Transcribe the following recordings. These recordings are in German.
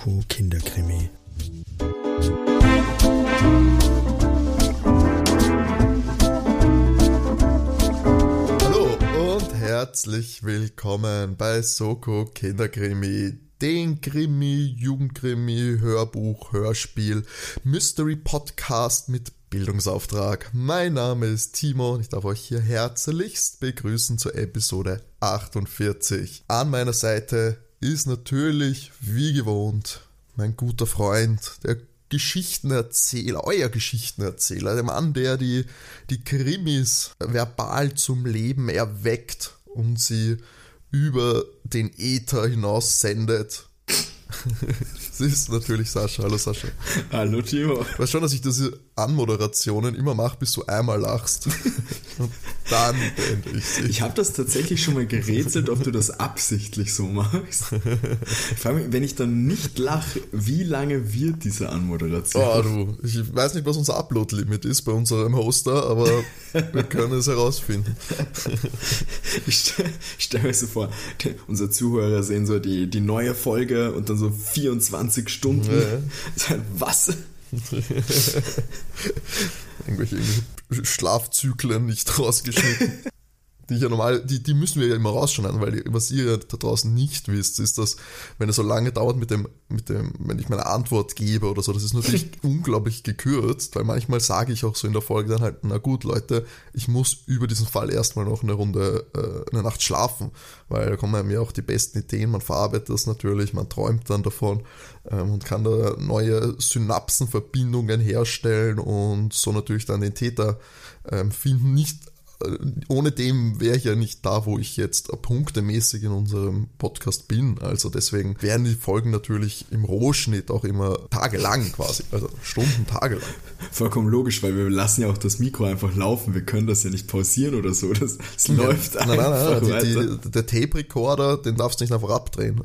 Soko Kinderkrimi. Hallo und herzlich willkommen bei Soko Kinderkrimi, den Krimi, Jugendkrimi, Hörbuch, Hörspiel, Mystery Podcast mit Bildungsauftrag. Mein Name ist Timo und ich darf euch hier herzlichst begrüßen zur Episode 48. An meiner Seite ist natürlich, wie gewohnt, mein guter Freund, der Geschichtenerzähler, euer Geschichtenerzähler, der Mann, der die, die Krimis verbal zum Leben erweckt und sie über den Äther hinaus sendet. das ist natürlich Sascha. Hallo Sascha. Hallo Timo. Ich weiß schon, dass ich diese Anmoderationen immer mache, bis du einmal lachst. Und dann beende ich sie. Ich habe das tatsächlich schon mal gerätselt, ob du das absichtlich so machst. Ich frage mich, wenn ich dann nicht lache, wie lange wird diese Anmoderation? Oh du, ich weiß nicht, was unser Upload-Limit ist bei unserem Hoster, aber wir können es herausfinden. Ich stelle stell mir so vor, unsere Zuhörer sehen so die, die neue Folge und dann so 24 Stunden. Ja. Was? irgendwelche, Schlafzyklen nicht rausgeschnitten. Die, ich ja normal, die, die müssen wir ja immer rausschneiden, weil die, was ihr da draußen nicht wisst, ist, dass, wenn es so lange dauert mit dem, mit dem, wenn ich meine Antwort gebe oder so, das ist natürlich unglaublich gekürzt, weil manchmal sage ich auch so in der Folge dann halt, na gut, Leute, ich muss über diesen Fall erstmal noch eine Runde, äh, eine Nacht schlafen, weil da kommen mir auch die besten Ideen, man verarbeitet das natürlich, man träumt dann davon ähm, und kann da neue Synapsenverbindungen herstellen und so natürlich dann den Täter ähm, finden. Nicht ohne dem wäre ich ja nicht da, wo ich jetzt punktemäßig in unserem Podcast bin. Also deswegen wären die Folgen natürlich im Rohschnitt auch immer tagelang quasi, also Stunden, tagelang. Vollkommen logisch, weil wir lassen ja auch das Mikro einfach laufen. Wir können das ja nicht pausieren oder so. Das, das ja. läuft nein, einfach. Nein, nein, die, die, der Tape-Recorder, den darfst du nicht einfach abdrehen.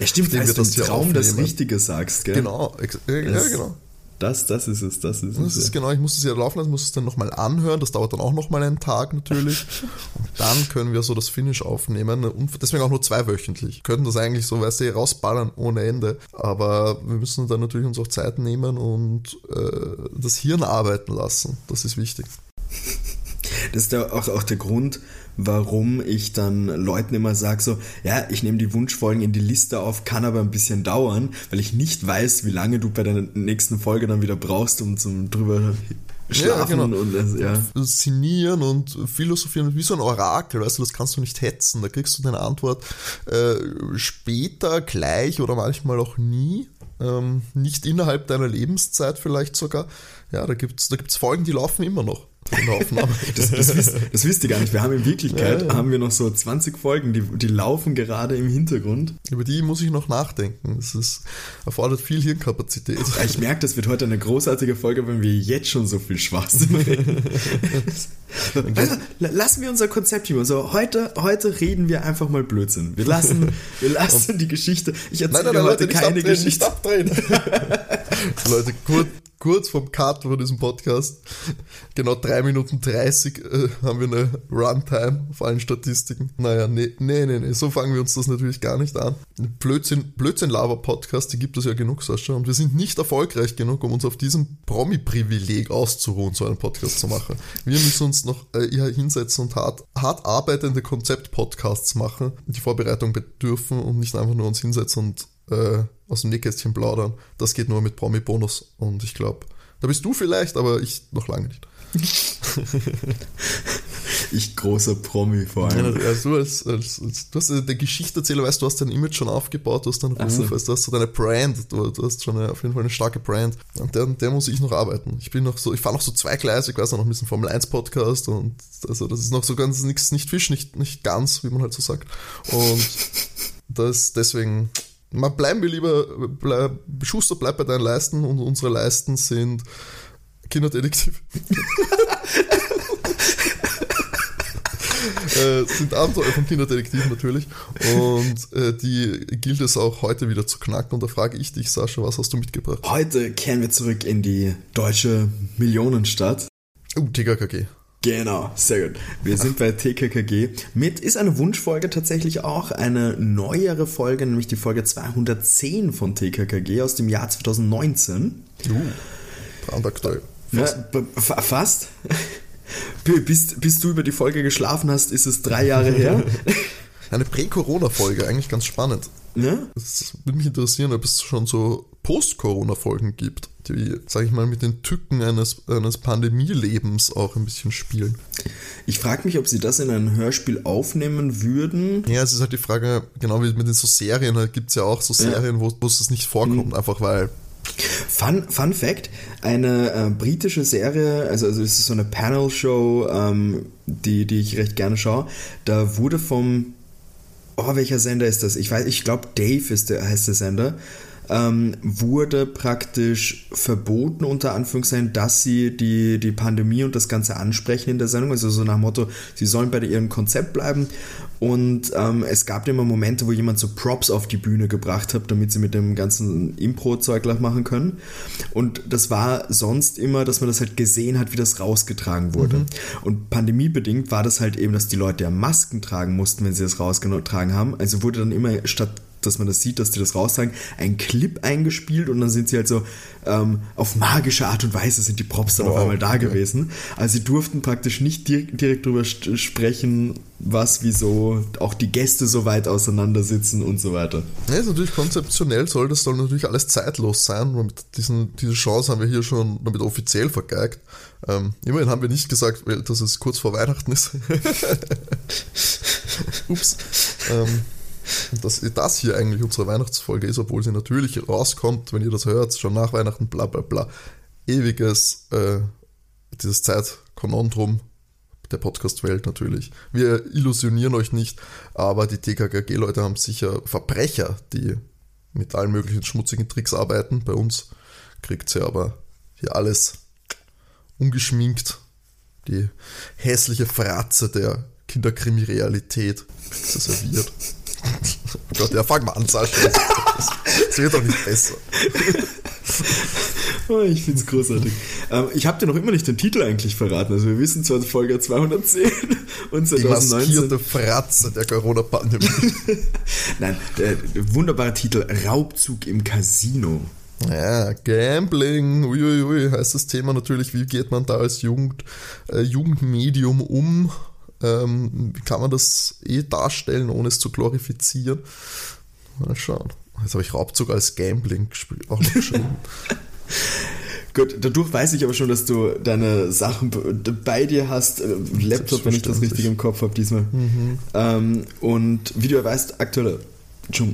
Ja, stimmt, weil du im Traum das Richtige sagst, gell? Genau, ja, das, genau. Das, das ist es, das ist das es. Ist genau, ich muss es ja laufen lassen, muss es dann nochmal anhören, das dauert dann auch nochmal einen Tag natürlich. Und dann können wir so das Finish aufnehmen und deswegen auch nur zweiwöchentlich. Könnten das eigentlich so, weißt du, rausballern ohne Ende. Aber wir müssen dann natürlich uns auch Zeit nehmen und äh, das Hirn arbeiten lassen. Das ist wichtig. Das ist auch, auch der Grund, warum ich dann Leuten immer sage, so, ja, ich nehme die Wunschfolgen in die Liste auf, kann aber ein bisschen dauern, weil ich nicht weiß, wie lange du bei der nächsten Folge dann wieder brauchst, um zum drüber schlafen ja, genau. und das, ja. Szenieren und philosophieren, wie so ein Orakel, weißt du, das kannst du nicht hetzen, da kriegst du deine Antwort äh, später, gleich oder manchmal auch nie. Ähm, nicht innerhalb deiner Lebenszeit vielleicht sogar. Ja, da gibt's da gibt's Folgen, die laufen immer noch das, das, wisst, das wisst ihr gar nicht. Wir haben in Wirklichkeit, ja, ja. haben wir noch so 20 Folgen, die, die laufen gerade im Hintergrund. Über die muss ich noch nachdenken. Das ist, erfordert viel Hirnkapazität. Ja, ich merke, das wird heute eine großartige Folge, wenn wir jetzt schon so viel Schwachsinn reden. also, lassen wir unser Konzept hier. So, heute, heute reden wir einfach mal Blödsinn. Wir lassen, wir lassen die Geschichte. Ich erzähle nein, nein, nein, heute Leute, keine abdrehen, Geschichte. abdrehen. Leute, kurz, kurz vom Cut von diesem Podcast, genau 3 Minuten 30 äh, haben wir eine Runtime auf allen Statistiken. Naja, nee, nee, nee, nee, so fangen wir uns das natürlich gar nicht an. Blödsinn, Blödsinn-Lava-Podcast, die gibt es ja genug, Sascha, und wir sind nicht erfolgreich genug, um uns auf diesem Promi-Privileg auszuruhen, so einen Podcast zu machen. Wir müssen uns noch äh, hier hinsetzen und hart, hart arbeitende Konzept-Podcasts machen, die Vorbereitung bedürfen und nicht einfach nur uns hinsetzen und äh, aus dem Nähkästchen plaudern. Das geht nur mit Promi-Bonus. Und ich glaube, da bist du vielleicht, aber ich noch lange nicht. ich großer Promi vor allem. Ja, also du als, als, als du hast der Geschichterzähler, weißt du, hast dein Image schon aufgebaut, du hast deinen Ruf, so. weißt, du hast so deine Brand, du, du hast schon eine, auf jeden Fall eine starke Brand. Und der, der muss ich noch arbeiten. Ich bin noch so, ich fahre noch so zweigleisig, weiß noch ein bisschen Formel 1 Podcast und also das ist noch so ganz nichts, nicht Fisch, nicht, nicht ganz, wie man halt so sagt. Und das deswegen mal bleiben wir lieber, bleib, Schuster bleibt bei deinen Leisten und unsere Leisten sind Kinderdetektiv. äh, sind Abenteuer vom Kinderdetektiv natürlich. Und äh, die gilt es auch heute wieder zu knacken. Und da frage ich dich, Sascha, was hast du mitgebracht? Heute kehren wir zurück in die deutsche Millionenstadt. Uh, TKKG. Genau, sehr gut. Wir sind bei TKKG. Mit ist eine Wunschfolge tatsächlich auch eine neuere Folge, nämlich die Folge 210 von TKKG aus dem Jahr 2019. Uh, brandaktuell. Fast. Ja, fast. bis, bis du über die Folge geschlafen hast, ist es drei Jahre her. Eine Prä-Corona-Folge, eigentlich ganz spannend. ja? Es würde mich interessieren, ob es schon so Post-Corona-Folgen gibt, die, sage ich mal, mit den Tücken eines, eines Pandemielebens auch ein bisschen spielen. Ich frage mich, ob sie das in ein Hörspiel aufnehmen würden. Ja, es ist halt die Frage, genau wie mit den so Serien, halt gibt es ja auch so Serien, wo, wo es nicht vorkommt, einfach weil Fun, Fun Fact: Eine äh, britische Serie, also, also es ist so eine Panel-Show, ähm, die, die ich recht gerne schaue. Da wurde vom, oh, welcher Sender ist das? Ich weiß, ich glaube Dave ist der, heißt der Sender. Ähm, wurde praktisch verboten, unter Anführungszeichen, dass sie die, die Pandemie und das Ganze ansprechen in der Sendung. Also so nach dem Motto, sie sollen bei ihrem Konzept bleiben. Und ähm, es gab immer Momente, wo jemand so Props auf die Bühne gebracht hat, damit sie mit dem ganzen Impro-Zeug gleich machen können. Und das war sonst immer, dass man das halt gesehen hat, wie das rausgetragen wurde. Und pandemiebedingt war das halt eben, dass die Leute ja Masken tragen mussten, wenn sie das rausgetragen haben. Also wurde dann immer statt dass man das sieht, dass die das raustragen, ein Clip eingespielt und dann sind sie halt so ähm, auf magische Art und Weise sind die Props dann auf Wow, einmal da gewesen. Also sie durften praktisch nicht direkt, direkt drüber sprechen, was, wieso auch die Gäste so weit auseinander sitzen und so weiter. Ja, ist natürlich konzeptionell, soll das soll natürlich alles zeitlos sein. Und diesen, diese Chance haben wir hier schon damit offiziell vergeigt. Ähm, immerhin haben wir nicht gesagt, dass es kurz vor Weihnachten ist. Ups. Ähm, dass das hier eigentlich unsere Weihnachtsfolge ist, obwohl sie natürlich rauskommt, wenn ihr das hört, schon nach Weihnachten, bla bla bla. Ewiges, äh, dieses Zeitkonondrum der Podcast-Welt natürlich. Wir illusionieren euch nicht, aber die TKKG-Leute haben sicher Verbrecher, die mit allen möglichen schmutzigen Tricks arbeiten. Bei uns kriegt sie aber hier alles ungeschminkt. Die hässliche Fratze der Kinderkrimi-Realität serviert. Oh Gott, ja, fang mal an, Sascha. Das, das wird doch nicht besser. Oh, ich find's großartig. ähm, ich habe dir noch immer nicht den Titel eigentlich verraten. Also wir wissen zwar Folge 210 und Die 2019. maskierte Fratze der Corona-Pandemie. Nein, der wunderbare Titel Raubzug im Casino. Ja, Gambling, uiuiui, heißt das Thema natürlich, wie geht man da als Jugend, äh, Jugendmedium um? Ähm, wie kann man das eh darstellen, ohne es zu glorifizieren? Mal schauen. Jetzt habe ich Raubzug als Gambling gespielt, auch noch geschrieben. Gut, dadurch weiß ich aber schon, dass du deine Sachen bei dir hast. äh, Laptop, wenn ich das richtig im Kopf habe diesmal. Ähm, und wie du ja weißt, aktueller,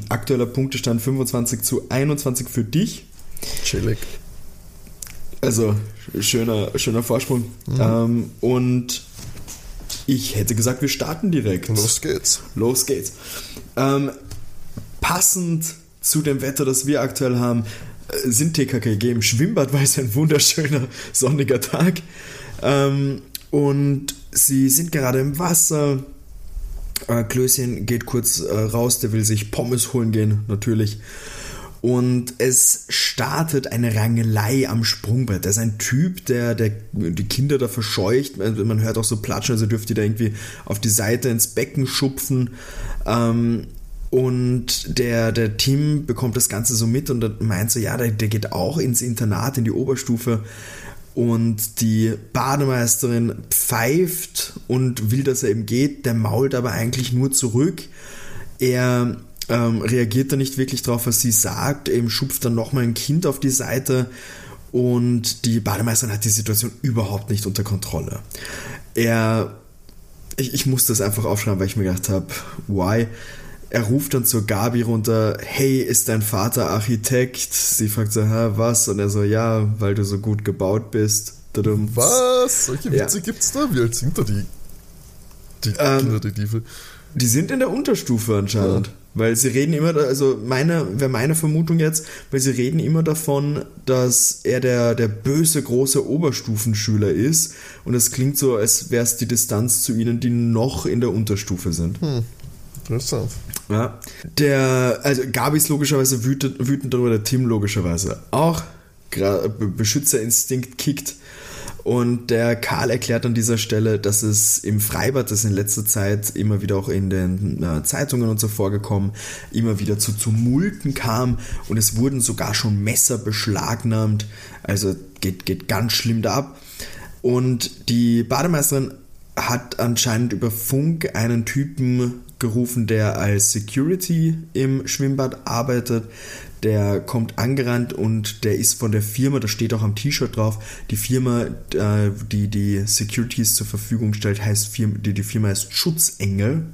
aktueller Punktestand 25 zu 21 für dich. Chillig. Also schöner, schöner Vorsprung. Ähm, und ich hätte gesagt, wir starten direkt. Los geht's. Los geht's. Ähm, passend zu dem Wetter, das wir aktuell haben, äh, sind TKKG im Schwimmbad, weil es ein wunderschöner sonniger Tag. Ähm, und sie sind gerade im Wasser. Äh, Klößchen geht kurz äh, raus, der will sich Pommes holen gehen, natürlich. Und es startet eine Rangelei am Sprungbrett. Da ist ein Typ, der, der die Kinder da verscheucht. Man hört auch so platschen, also dürft ihr da irgendwie auf die Seite ins Becken schupfen. Ähm, und der, der Tim bekommt das Ganze so mit und meint so, ja, der, der geht auch ins Internat, in die Oberstufe. Und die Bademeisterin pfeift und will, dass er eben geht. Der mault aber eigentlich nur zurück. Er ähm, reagiert da nicht wirklich drauf, was sie sagt. Eben schupft dann nochmal ein Kind auf die Seite. Und die Bademeisterin hat die Situation überhaupt nicht unter Kontrolle. Er ich, ich muss das einfach aufschreiben, weil ich mir gedacht habe, why? Er ruft dann zur Gabi runter, hey, ist dein Vater Architekt? Sie fragt so, hä, was? Und er so, ja, weil du so gut gebaut bist. Was? Solche Ja. Witze gibt's da? Wie alt sind da die, die Ähm, Kinderdetektive? Die sind in der Unterstufe anscheinend. Weil sie reden immer, also meine, wäre meine Vermutung jetzt, weil sie reden immer davon, dass er der, der böse große Oberstufenschüler ist und es klingt so, als wäre es die Distanz zu ihnen, die noch in der Unterstufe sind. Interessant. Ja. Der, also Gabi ist logischerweise wütend, wütend darüber, der Tim logischerweise auch. Beschützerinstinkt kickt. Und der Karl erklärt an dieser Stelle, dass es im Freibad, das in letzter Zeit immer wieder auch in den äh, Zeitungen und so vorgekommen, immer wieder zu Tumulten kam und es wurden sogar schon Messer beschlagnahmt. Also geht, geht ganz schlimm da ab. Und die Bademeisterin hat anscheinend über Funk einen Typen gerufen, der als Security im Schwimmbad arbeitet. Der kommt angerannt und der ist von der Firma, da steht auch am T-Shirt drauf, die Firma, äh, die die Securities zur Verfügung stellt, heißt die Firma heißt Schutzengel.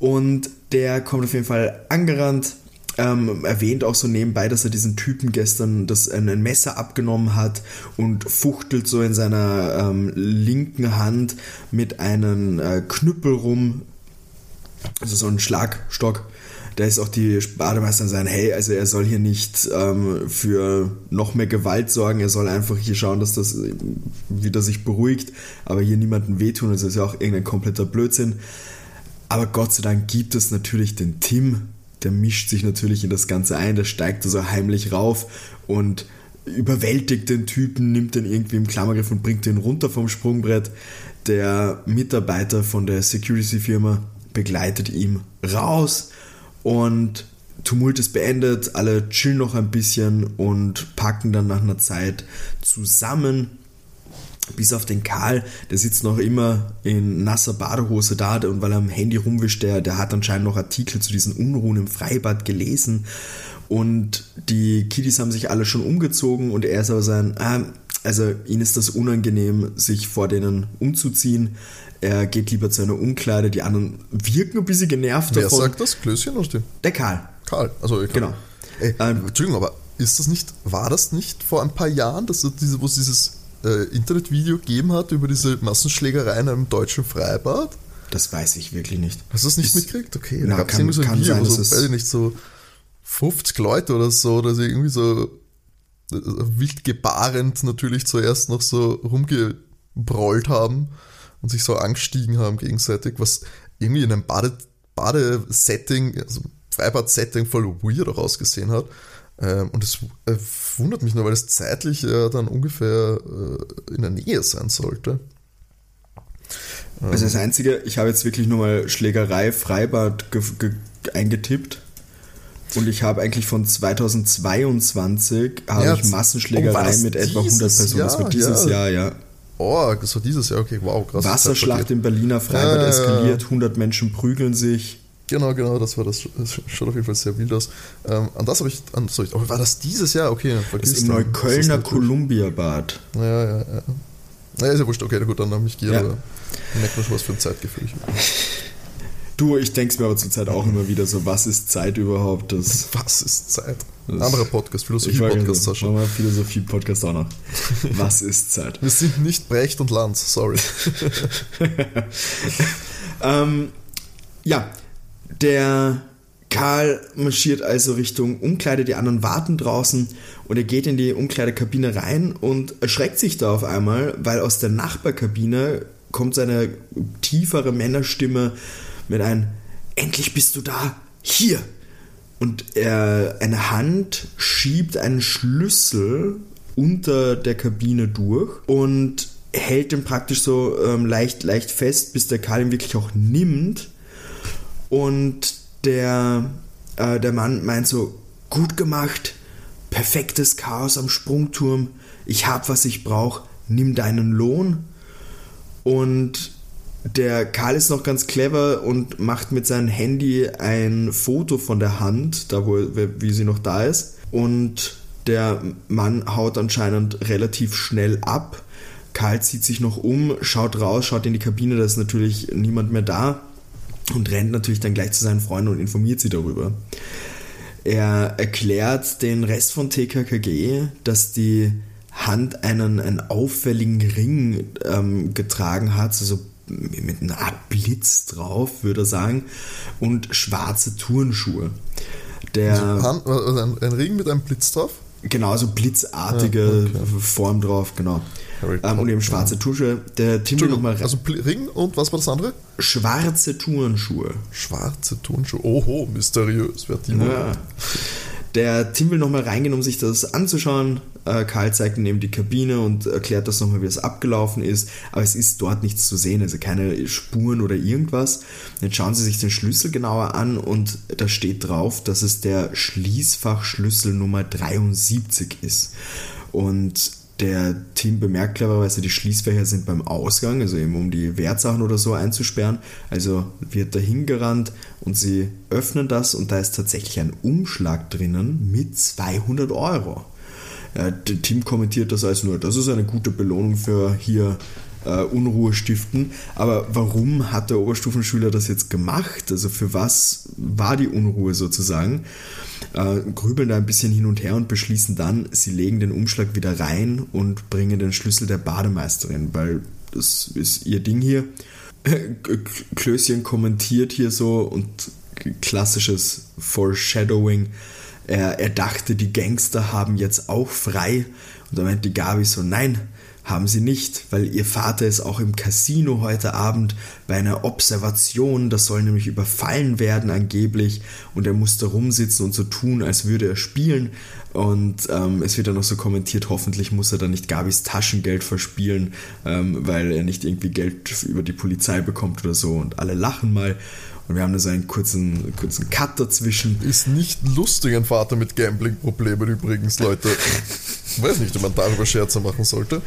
Und der kommt auf jeden Fall angerannt, ähm, erwähnt auch so nebenbei, dass er diesen Typen gestern das ein, ein Messer abgenommen hat und fuchtelt so in seiner ähm, linken Hand mit einem äh, Knüppel rum, also so ein Schlagstock. Da ist auch die Bademeisterin sagen, hey, also er soll hier nicht ähm, für noch mehr Gewalt sorgen, er soll einfach hier schauen, dass das äh, wieder sich beruhigt, aber hier niemanden wehtun, das ist ja auch irgendein kompletter Blödsinn. Aber Gott sei Dank gibt es natürlich den Tim, der mischt sich natürlich in das Ganze ein, der steigt da so heimlich rauf und überwältigt den Typen, nimmt den irgendwie im Klammergriff und bringt den runter vom Sprungbrett. Der Mitarbeiter von der Security-Firma begleitet ihn raus und Tumult ist beendet, alle chillen noch ein bisschen und packen dann nach einer Zeit zusammen bis auf den Karl, der sitzt noch immer in nasser Badehose da und weil er am Handy rumwischt, der, der hat anscheinend noch Artikel zu diesen Unruhen im Freibad gelesen und die Kiddies haben sich alle schon umgezogen und er ist aber sein, ah, also ihm ist das unangenehm, sich vor denen umzuziehen. Er geht lieber zu einer Umkleide, die anderen wirken ein bisschen genervt Wer davon. sagt das? Klößchen oder Stimmt? Der Karl. Karl. Also, ich Genau. Ey, Ähm, Entschuldigung, aber ist das nicht, war das nicht vor ein paar Jahren, dass es diese, wo es dieses äh, Internetvideo gegeben hat über diese Massenschlägerei in einem deutschen Freibad? Das weiß ich wirklich nicht. Hast du das nicht Ist- mitgekriegt? Okay, Na, da gab es irgendwie so ein Video, sein, so, weiß ich nicht, so 50 Leute oder so, oder sie irgendwie so äh, wild gebarend natürlich zuerst noch so rumgebrollt haben und sich so angestiegen haben gegenseitig, was irgendwie in einem Bade, Badesetting, also Freibad-Setting voll weird auch ausgesehen hat. Ähm, Und es äh, wundert mich nur, weil es zeitlich ja dann ungefähr äh, in der Nähe sein sollte. Also das Einzige, ich habe jetzt wirklich nur mal Schlägerei Freibad ge ge eingetippt und ich habe eigentlich von 2022 habe Ja, ich Massenschlägerei das mit etwa 100 dieses Personen. Das war Jahr? dieses Ja. Jahr, ja. Oh, das war dieses Jahr, okay, wow, krass. Wasserschlacht Zeit im Berliner Freibad ja. eskaliert, 100 Menschen prügeln sich. Genau, genau, das war das. Das schaut auf jeden Fall sehr wild aus. Ähm, an das habe ich, an, sorry, oh, war das dieses Jahr? Okay, Das vergiss ist im. Neuköllner Das Columbia-Bad. Ja, ja, ja. Ja, ist ja wurscht, okay, gut, dann habe ich Gier, Ja. aber merkt man schon, was für ein Zeitgefühl ich. Du, ich denke mir aber zurzeit auch immer wieder so, was ist Zeit überhaupt? Das, Was ist Zeit? Ein anderer Podcast, Philosophie-Podcast, so, Sascha. machen wir Philosophie-Podcast auch noch. Was ist Zeit? Wir sind nicht Brecht und Lanz, sorry. Ähm, ja, der Karl marschiert also Richtung Umkleide, die anderen warten draußen und er geht in die Umkleidekabine rein und erschreckt sich da auf einmal, weil aus der Nachbarkabine kommt seine tiefere Männerstimme mit einem Endlich bist du da, hier! Und er, eine Hand schiebt einen Schlüssel unter der Kabine durch und hält ihn praktisch so ähm, leicht, leicht fest, bis der Karl ihn wirklich auch nimmt. Und der, äh, der Mann meint so, gut gemacht, perfektes Chaos am Sprungturm, ich hab, was ich brauch, nimm deinen Lohn. Und der Karl ist noch ganz clever und macht mit seinem Handy ein Foto von der Hand, da wo wie sie noch da ist. Und der Mann haut anscheinend relativ schnell ab. Karl zieht sich noch um, schaut raus, schaut in die Kabine, da ist natürlich niemand mehr da und rennt natürlich dann gleich zu seinen Freunden und informiert sie darüber. Er erklärt den Rest von TKKG, dass die Hand einen, einen auffälligen Ring ähm, getragen hat, also mit einer Art Blitz drauf, würde er sagen, und schwarze Turnschuhe. Der, also, also ein, ein Ring mit einem Blitz drauf? Genau, so blitzartige ja, okay. Form drauf, genau. Ähm, und eben schwarze Turnschuhe. Der Tim will nochmal. Also Ring und was war das andere? Schwarze Turnschuhe. Schwarze Turnschuhe. Oho, mysteriös. Wer die ja. Der Tim will nochmal reingehen, um sich das anzuschauen. Äh, Karl zeigt ihm eben die Kabine und erklärt das nochmal, wie es abgelaufen ist. Aber es ist dort nichts zu sehen, also keine Spuren oder irgendwas. Jetzt schauen sie sich den Schlüssel genauer an und da steht drauf, dass es der Schließfachschlüssel Nummer 73 ist. Und der Team bemerkt clevererweise, die Schließfächer sind beim Ausgang, also eben um die Wertsachen oder so einzusperren. Also wird dahin gerannt und sie öffnen das und da ist tatsächlich ein Umschlag drinnen mit 200 Euro. Das Team kommentiert das als nur, das ist eine gute Belohnung für hier äh, Unruhe stiften. Aber warum hat der Oberstufenschüler das jetzt gemacht? Also für was war die Unruhe sozusagen? äh, grübeln da ein bisschen hin und her und beschließen dann, sie legen den Umschlag wieder rein und bringen den Schlüssel der Bademeisterin, weil das ist ihr Ding hier. Klößchen kommentiert hier so und klassisches Foreshadowing. Er, er dachte, die Gangster haben jetzt auch frei. Und da meint die Gabi so, nein, haben sie nicht, weil ihr Vater ist auch im Casino heute Abend bei einer Observation, das soll nämlich überfallen werden angeblich. Und er muss da rumsitzen und so tun, als würde er spielen und ähm, es wird dann noch so kommentiert, hoffentlich muss er dann nicht Gabis Taschengeld verspielen, ähm, weil er nicht irgendwie Geld über die Polizei bekommt oder so und alle lachen mal und wir haben da so einen kurzen, kurzen Cut dazwischen. Ist nicht lustig, ein Vater mit Gambling-Problemen übrigens, Leute. Ich weiß nicht, ob man darüber Scherze machen sollte.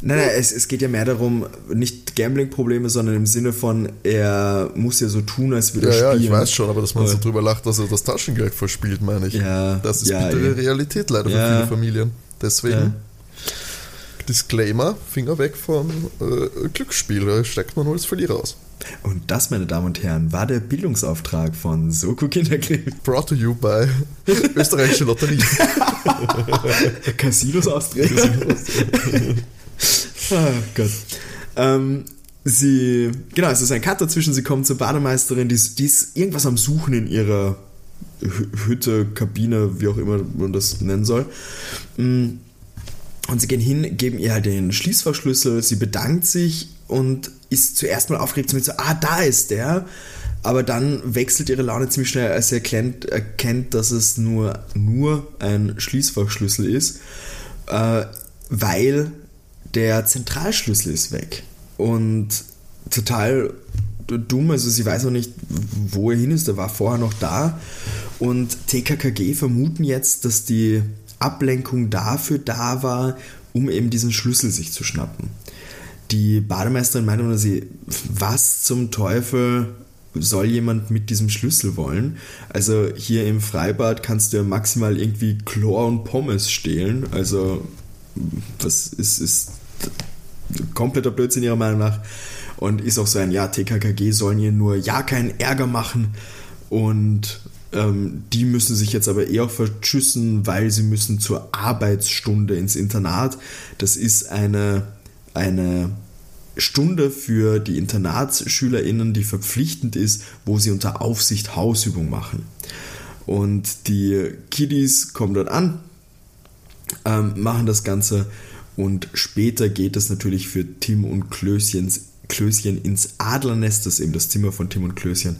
Nein, nein, es, es geht ja mehr darum, nicht Gambling-Probleme, sondern im Sinne von, er muss ja so tun, als würde er ja, spielen. Ja, ich weiß schon, aber dass man so drüber lacht, dass er das Taschengeld verspielt, meine ich. Ja, das ist ja, bittere Realität leider für viele Familien. Deswegen, Disclaimer, Finger weg vom äh, Glücksspiel, da steckt man nur als Verlierer aus. Und das, meine Damen und Herren, war der Bildungsauftrag von Soko Kinderkrieg. Brought to you by Österreichische Lotterie. Casinos Austria. Oh Gott. Ähm, sie, genau, es ist ein Cut dazwischen, sie kommt zur Bademeisterin, die, die ist irgendwas am Suchen in ihrer Hütte, Kabine, wie auch immer man das nennen soll. Mm. Und sie gehen hin, geben ihr den Schließverschlüssel, sie bedankt sich und ist zuerst mal aufgeregt, so, ah, da ist der. Aber dann wechselt ihre Laune ziemlich schnell, als sie erkennt, erkennt dass es nur, nur ein Schließfachschlüssel ist, äh, weil der Zentralschlüssel ist weg. Und total dumm, also sie weiß auch nicht, wo er hin ist, der war vorher noch da. Und TKKG vermuten jetzt, dass die Ablenkung dafür da war, um eben diesen Schlüssel sich zu schnappen. Die Bademeisterin meinte nur sie, was zum Teufel soll jemand mit diesem Schlüssel wollen? Also hier im Freibad kannst du ja maximal irgendwie Chlor und Pommes stehlen. Also das ist, ist kompletter Blödsinn ihrer Meinung nach. Und ist auch so ein, ja, TKKG sollen hier nur ja keinen Ärger machen. Und ähm, die müssen sich jetzt aber eher verschüssen, weil sie müssen zur Arbeitsstunde ins Internat. Das ist eine, eine Stunde für die InternatsschülerInnen, die verpflichtend ist, wo sie unter Aufsicht Hausübung machen. Und die Kiddies kommen dort an, ähm, machen das Ganze und später geht es natürlich für Tim und Klößchens, Klößchen ins Adlernest, das ist eben das Zimmer von Tim und Klößchen.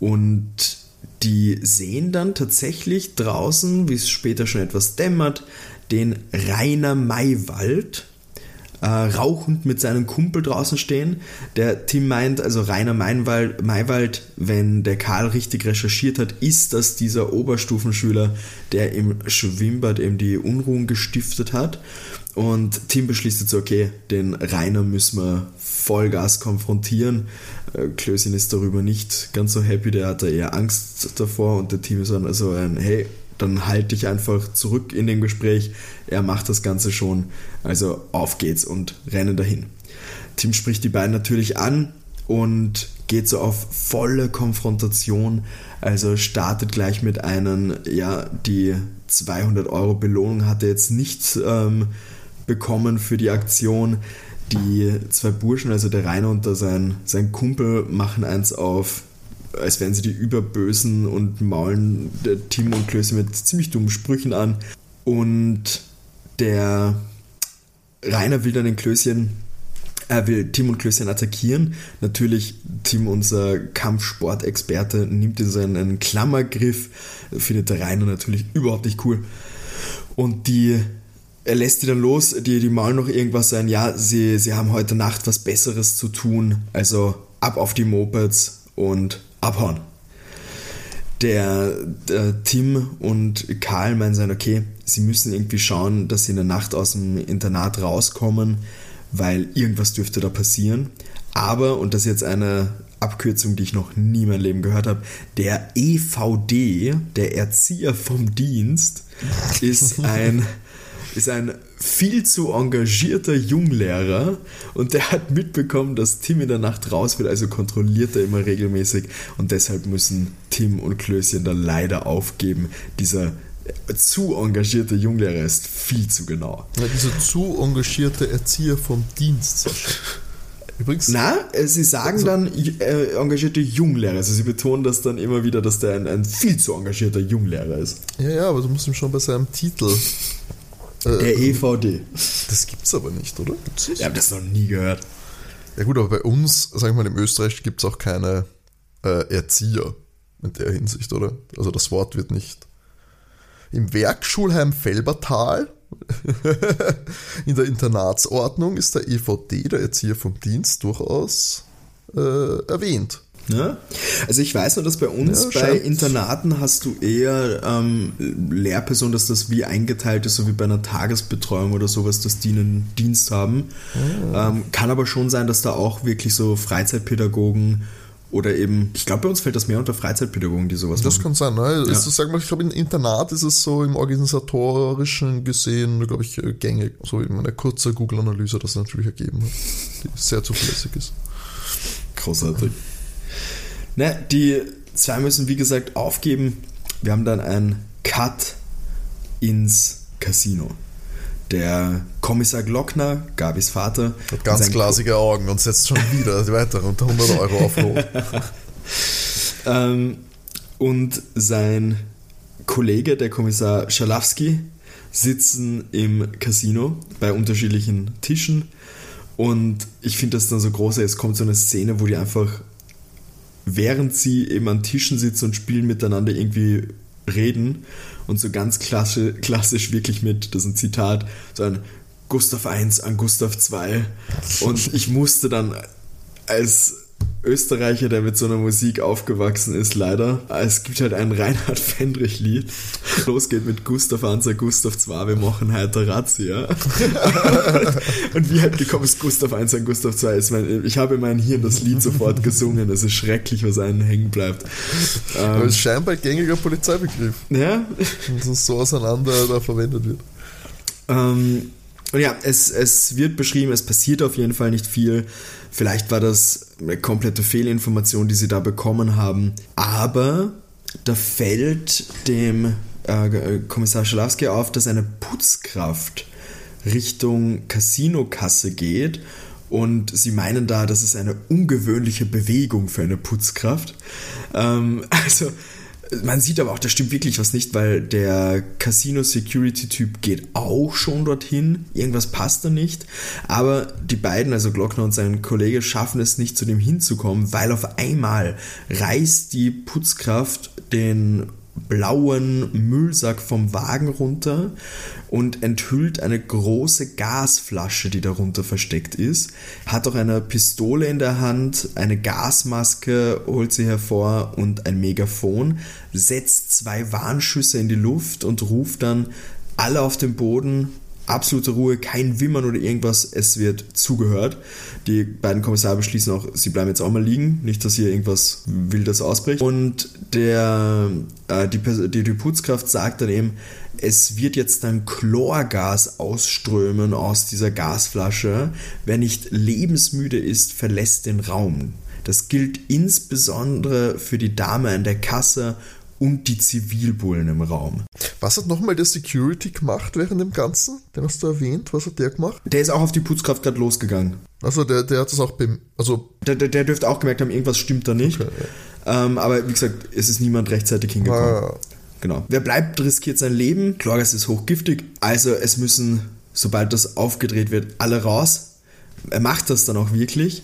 Und die sehen dann tatsächlich draußen, wie es später schon etwas dämmert, den Rainer Maywald, äh, rauchend mit seinem Kumpel draußen stehen. Der Tim meint, also Rainer Maywald, Maywald, wenn der Karl richtig recherchiert hat, ist das dieser Oberstufenschüler, der im Schwimmbad eben die Unruhen gestiftet hat. Und Tim beschließt jetzt, okay, den Rainer müssen wir Vollgas konfrontieren. Äh, Klößchen ist darüber nicht ganz so happy, der hat da eher Angst davor und der Team ist dann also ein, hey, dann halte ich einfach zurück in dem Gespräch. Er macht das Ganze schon. Also auf geht's und rennen dahin. Tim spricht die beiden natürlich an und geht so auf volle Konfrontation. Also startet gleich mit einem, ja, die 200 Euro Belohnung hat er jetzt nicht ähm, bekommen für die Aktion. Die zwei Burschen, also der Rainer und der sein, sein Kumpel, machen eins auf, als wären sie die Überbösen und maulen der Tim und Klöße mit ziemlich dummen Sprüchen an. Und der Rainer will dann den Klößchen, er will Tim und Klößchen attackieren. Natürlich, Tim, unser Kampfsportexperte, nimmt in seinen Klammergriff, findet der Rainer natürlich überhaupt nicht cool. Und die er lässt die dann los, die, die malen noch irgendwas ein, ja, sie, sie haben heute Nacht was Besseres zu tun, also ab auf die Mopeds und abhauen. Der, der Tim und Karl meinen sein, okay, sie müssen irgendwie schauen, dass sie in der Nacht aus dem Internat rauskommen, weil irgendwas dürfte da passieren. Aber, und das ist jetzt eine Abkürzung, die ich noch nie in meinem Leben gehört habe, der EVD, der Erzieher vom Dienst, ist ein ist ein viel zu engagierter Junglehrer und der hat mitbekommen, dass Tim in der Nacht raus will, also kontrolliert er immer regelmäßig und deshalb müssen Tim und Klößchen dann leider aufgeben. Dieser zu engagierte Junglehrer ist viel zu genau. Ja, dieser zu engagierte Erzieher vom Dienst. Übrigens. Na, äh, sie sagen also, dann äh, engagierte Junglehrer. Also sie betonen das dann immer wieder, dass der ein, ein viel zu engagierter Junglehrer ist. Ja, ja, aber du musst ihm schon bei seinem Titel der äh, EVD. Das gibt's aber nicht, oder? Gibt's Ich habe das noch nie gehört. Ja gut, aber bei uns, sag ich mal, im Österreich gibt es auch keine äh, Erzieher in der Hinsicht, oder? Also das Wort wird nicht. Im Werkschulheim Felbertal, in der Internatsordnung, ist der EVD, der Erzieher vom Dienst, durchaus äh, erwähnt. Ne? Also ich weiß nur, dass bei uns ja, bei Internaten hast du eher ähm, Lehrpersonen, dass das wie eingeteilt ist, so wie bei einer Tagesbetreuung oder sowas, dass die einen Dienst haben. Oh. Ähm, kann aber schon sein, dass da auch wirklich so Freizeitpädagogen oder eben, ich glaube, bei uns fällt das mehr unter Freizeitpädagogen, die sowas das machen. Das kann sein, ne? Ja. Ist, sag mal, ich glaube, im Internat ist es so im organisatorischen gesehen, glaube ich, äh, gängig. So wie meine kurze Google-Analyse das natürlich ergeben hat, die sehr zuverlässig ist. Großartig. Ne, die zwei müssen, wie gesagt, aufgeben. Wir haben dann einen Cut ins Casino. Der Kommissar Glockner, Gabis Vater, hat ganz glasige Augen und setzt schon wieder weiter unter 100 Euro auf Rot. ähm, und sein Kollege, der Kommissar Schalowski, sitzen im Casino bei unterschiedlichen Tischen. Und ich finde das dann so groß, es kommt so eine Szene, wo die einfach während sie eben an Tischen sitzen und spielen miteinander irgendwie reden und so ganz klassisch, klassisch wirklich mit, das ist ein Zitat, so ein Gustav I an Gustav II und ich musste dann als Österreicher, der mit so einer Musik aufgewachsen ist, leider. Es gibt halt ein Reinhard Fendrich-Lied. Losgeht mit Gustav Anzer, Gustav II, wir machen heute Razzia. und wie halt gekommen ist Gustav I an Gustav II, ist mein, ich habe in meinem Hirn das Lied sofort gesungen. Es ist schrecklich, was einen hängen bleibt. Aber es ist scheinbar ein gängiger Polizeibegriff. Ja. Und es so auseinander da verwendet wird. Ähm, und ja, es, es wird beschrieben, es passiert auf jeden Fall nicht viel. Vielleicht war das eine komplette Fehlinformation, die sie da bekommen haben. Aber da fällt dem äh, Kommissar Schalowski auf, dass eine Putzkraft Richtung Casinokasse geht. Und sie meinen da, das ist eine ungewöhnliche Bewegung für eine Putzkraft. Ähm, also man sieht aber auch, da stimmt wirklich was nicht, weil der Casino-Security-Typ geht auch schon dorthin. Irgendwas passt da nicht. Aber die beiden, also Glockner und sein Kollege, schaffen es nicht, zu dem hinzukommen, weil auf einmal reißt die Putzkraft den blauen Müllsack vom Wagen runter und enthüllt eine große Gasflasche, die darunter versteckt ist. Hat auch eine Pistole in der Hand, eine Gasmaske holt sie hervor und ein Megafon, setzt zwei Warnschüsse in die Luft und ruft dann alle auf den Boden, absolute Ruhe, kein Wimmern oder irgendwas, es wird zugehört. Die beiden Kommissare beschließen auch, sie bleiben jetzt auch mal liegen, nicht, dass hier irgendwas Wildes ausbricht. Und der, äh, die, die, die Putzkraft sagt dann eben, es wird jetzt dann Chlorgas ausströmen aus dieser Gasflasche. Wer nicht lebensmüde ist, verlässt den Raum. Das gilt insbesondere für die Dame an der Kasse und die Zivilbullen im Raum. Was hat nochmal der Security gemacht während dem Ganzen? Den hast du erwähnt. Was hat der gemacht? Der ist auch auf die Putzkraft gerade losgegangen. Also der, der hat das auch beim. Also. Der, der, der dürfte auch gemerkt haben, irgendwas stimmt da nicht. Okay, ja. ähm, aber wie gesagt, es ist niemand rechtzeitig hingekommen. Ah. Genau. Wer bleibt, riskiert sein Leben. Chlorgas ist hochgiftig. Also es müssen, sobald das aufgedreht wird, alle raus. Er macht das dann auch wirklich.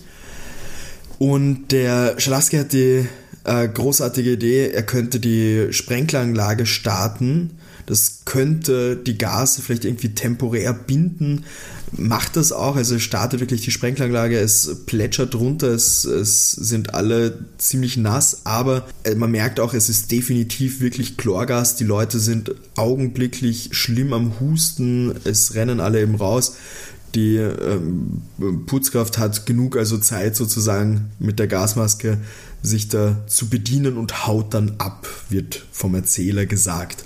Und der Schalaski hat die äh, großartige Idee, er könnte die Sprenkleranlage starten. Das könnte die Gase vielleicht irgendwie temporär binden. Macht das auch, also startet wirklich die Sprenkleranlage, es plätschert runter, es, es sind alle ziemlich nass, aber äh, man merkt auch, es ist definitiv wirklich Chlorgas. Die Leute sind augenblicklich schlimm am Husten, es rennen alle eben raus. Die ähm, Putzkraft hat genug also Zeit sozusagen mit der Gasmaske sich da zu bedienen und haut dann ab, wird vom Erzähler gesagt.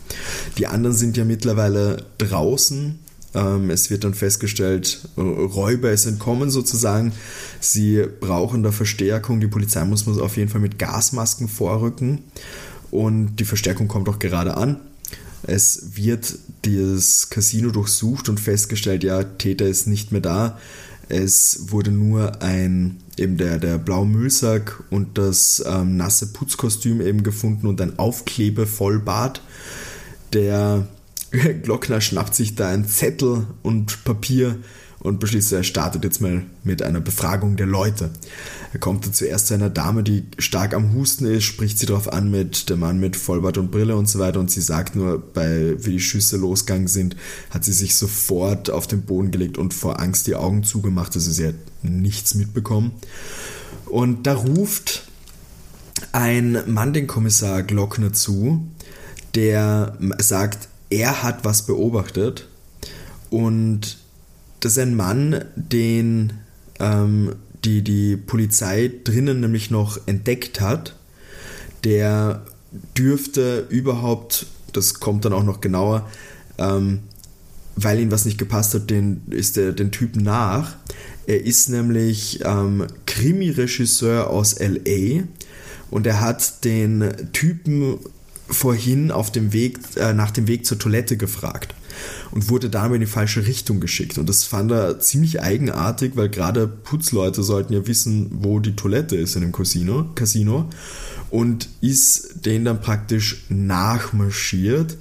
Die anderen sind ja mittlerweile draußen. Ähm, es wird dann festgestellt, Räuber ist entkommen sozusagen. Sie brauchen da Verstärkung. Die Polizei muss auf jeden Fall mit Gasmasken vorrücken. Und die Verstärkung kommt auch gerade an. Es wird das Casino durchsucht und festgestellt, ja, Täter ist nicht mehr da. Es wurde nur ein, eben der, der blaue Müllsack und das ähm, nasse Putzkostüm eben gefunden und ein Aufklebevollbart. Der Glockner schnappt sich da ein Zettel und Papier und beschließt, er startet jetzt mal mit einer Befragung der Leute. Er kommt dann zuerst zu einer Dame, die stark am Husten ist, spricht sie darauf an mit dem Mann mit Vollbart und Brille und so weiter und sie sagt nur, bei, wie die Schüsse losgegangen sind, hat sie sich sofort auf den Boden gelegt und vor Angst die Augen zugemacht, also sie hat nichts mitbekommen. Und da ruft ein Mann den Kommissar Glockner zu, der sagt, er hat was beobachtet und das ist ein Mann, den ähm, die, die Polizei drinnen nämlich noch entdeckt hat. Der dürfte überhaupt, das kommt dann auch noch genauer, ähm, weil ihm was nicht gepasst hat, den, ist er den Typen nach. Er ist nämlich ähm, Krimi-Regisseur aus LA und er hat den Typen vorhin auf dem Weg, äh, nach dem Weg zur Toilette gefragt und wurde damit in die falsche Richtung geschickt. Und das fand er ziemlich eigenartig, weil gerade Putzleute sollten ja wissen, wo die Toilette ist in einem Casino, Casino und ist den dann praktisch nachmarschiert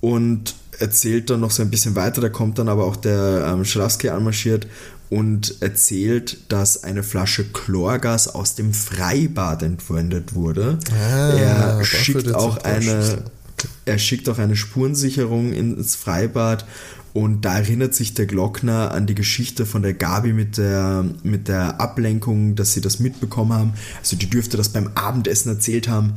und erzählt dann noch so ein bisschen weiter. Da kommt dann aber auch der ähm, Schlafsky anmarschiert und erzählt, dass eine Flasche Chlorgas aus dem Freibad entwendet wurde. Ah, er schickt auch eine, er schickt auch eine Spurensicherung ins Freibad und da erinnert sich der Glockner an die Geschichte von der Gabi mit der, mit der Ablenkung, dass sie das mitbekommen haben. Also die dürfte das beim Abendessen erzählt haben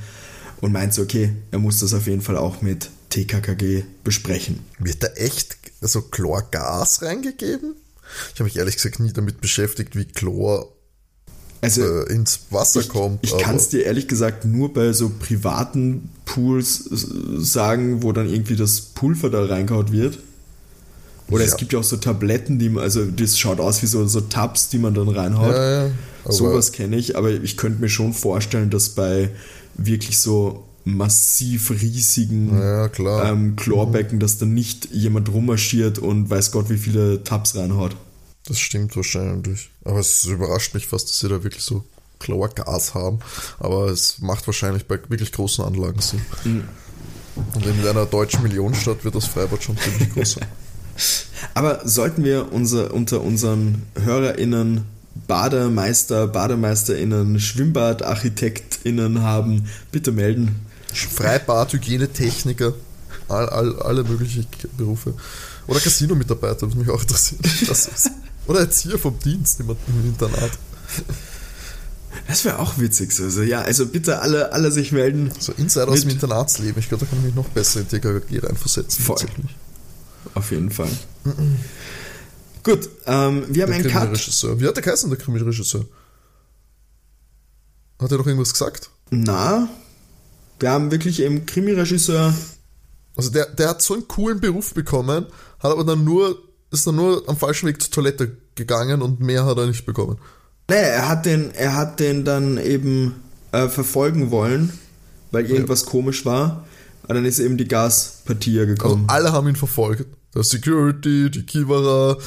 und meint so, okay, er muss das auf jeden Fall auch mit TKKG besprechen. Wird da echt so Chlorgas reingegeben? Ich habe mich ehrlich gesagt nie damit beschäftigt, wie Chlor also, äh, ins Wasser ich, kommt. Ich kann es dir ehrlich gesagt nur bei so privaten Pools sagen, wo dann irgendwie das Pulver da reingehaut wird. Oder ja. es gibt ja auch so Tabletten, die man, also das schaut aus wie so, so Tabs, die man dann reinhaut. Ja, ja. Sowas kenne ich, aber ich könnte mir schon vorstellen, dass bei wirklich so massiv riesigen ja, ähm, Chlorbecken, dass da nicht jemand rummarschiert und weiß Gott, wie viele Tabs reinhaut. Das stimmt wahrscheinlich. Aber es überrascht mich fast, dass sie da wirklich so Chlorgas haben. Aber es macht wahrscheinlich bei wirklich großen Anlagen Sinn. Mhm. Und in einer deutschen Millionenstadt wird das Freibad schon ziemlich groß sein. Aber sollten wir unser, unter unseren HörerInnen Bademeister, BademeisterInnen, SchwimmbadarchitektInnen haben, bitte melden. Freibad, Hygienetechniker, all, all, alle möglichen Berufe. Oder Casino-Mitarbeiter, was mich auch interessiert. Oder Erzieher vom Dienst im Internat. Das wäre auch witzig. Also, ja, also bitte alle, alle sich melden. So Insider aus dem Internatsleben. Ich glaube, da kann ich mich noch besser in TKG reinversetzen. Voll. Auf jeden Fall. Mm -mm. Gut, ähm, wir haben einen Cut. Wie hat der geheißen, der Krimi-Regisseur? Hat er doch irgendwas gesagt? Na, wir haben wirklich eben Krimi-Regisseur. Also der, der hat so einen coolen Beruf bekommen, hat aber dann nur, ist dann nur am falschen Weg zur Toilette gegangen und mehr hat er nicht bekommen. Nee, er hat den, er hat den dann eben äh, verfolgen wollen weil irgendwas ja. komisch war. Und dann ist eben die Gaspartie gekommen. Also alle haben ihn verfolgt. Der Security, die Kivara,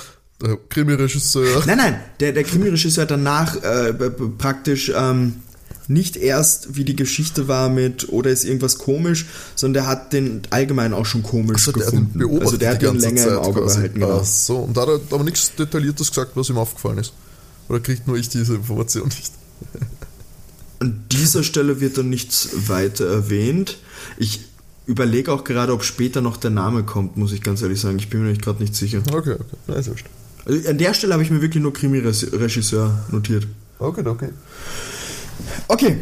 der Krimi-Regisseur. Nein, nein, der, der Krimi-Regisseur danach äh, praktisch ähm, nicht erst, wie die Geschichte war mit oder ist irgendwas komisch, sondern der hat den allgemein auch schon komisch also gefunden. Der also der hat den länger Zeit im Auge quasi. behalten. Genau. Ach so, und da hat er aber nichts Detailliertes gesagt, was ihm aufgefallen ist. Oder kriegt nur ich diese Information nicht? An dieser Stelle wird dann nichts weiter erwähnt. Ich überlege auch gerade, ob später noch der Name kommt, muss ich ganz ehrlich sagen. Ich bin mir gerade nicht sicher. Okay, okay. Na, ist. Also an der Stelle habe ich mir wirklich nur Krimi-Regisseur notiert. Okay, okay. Okay.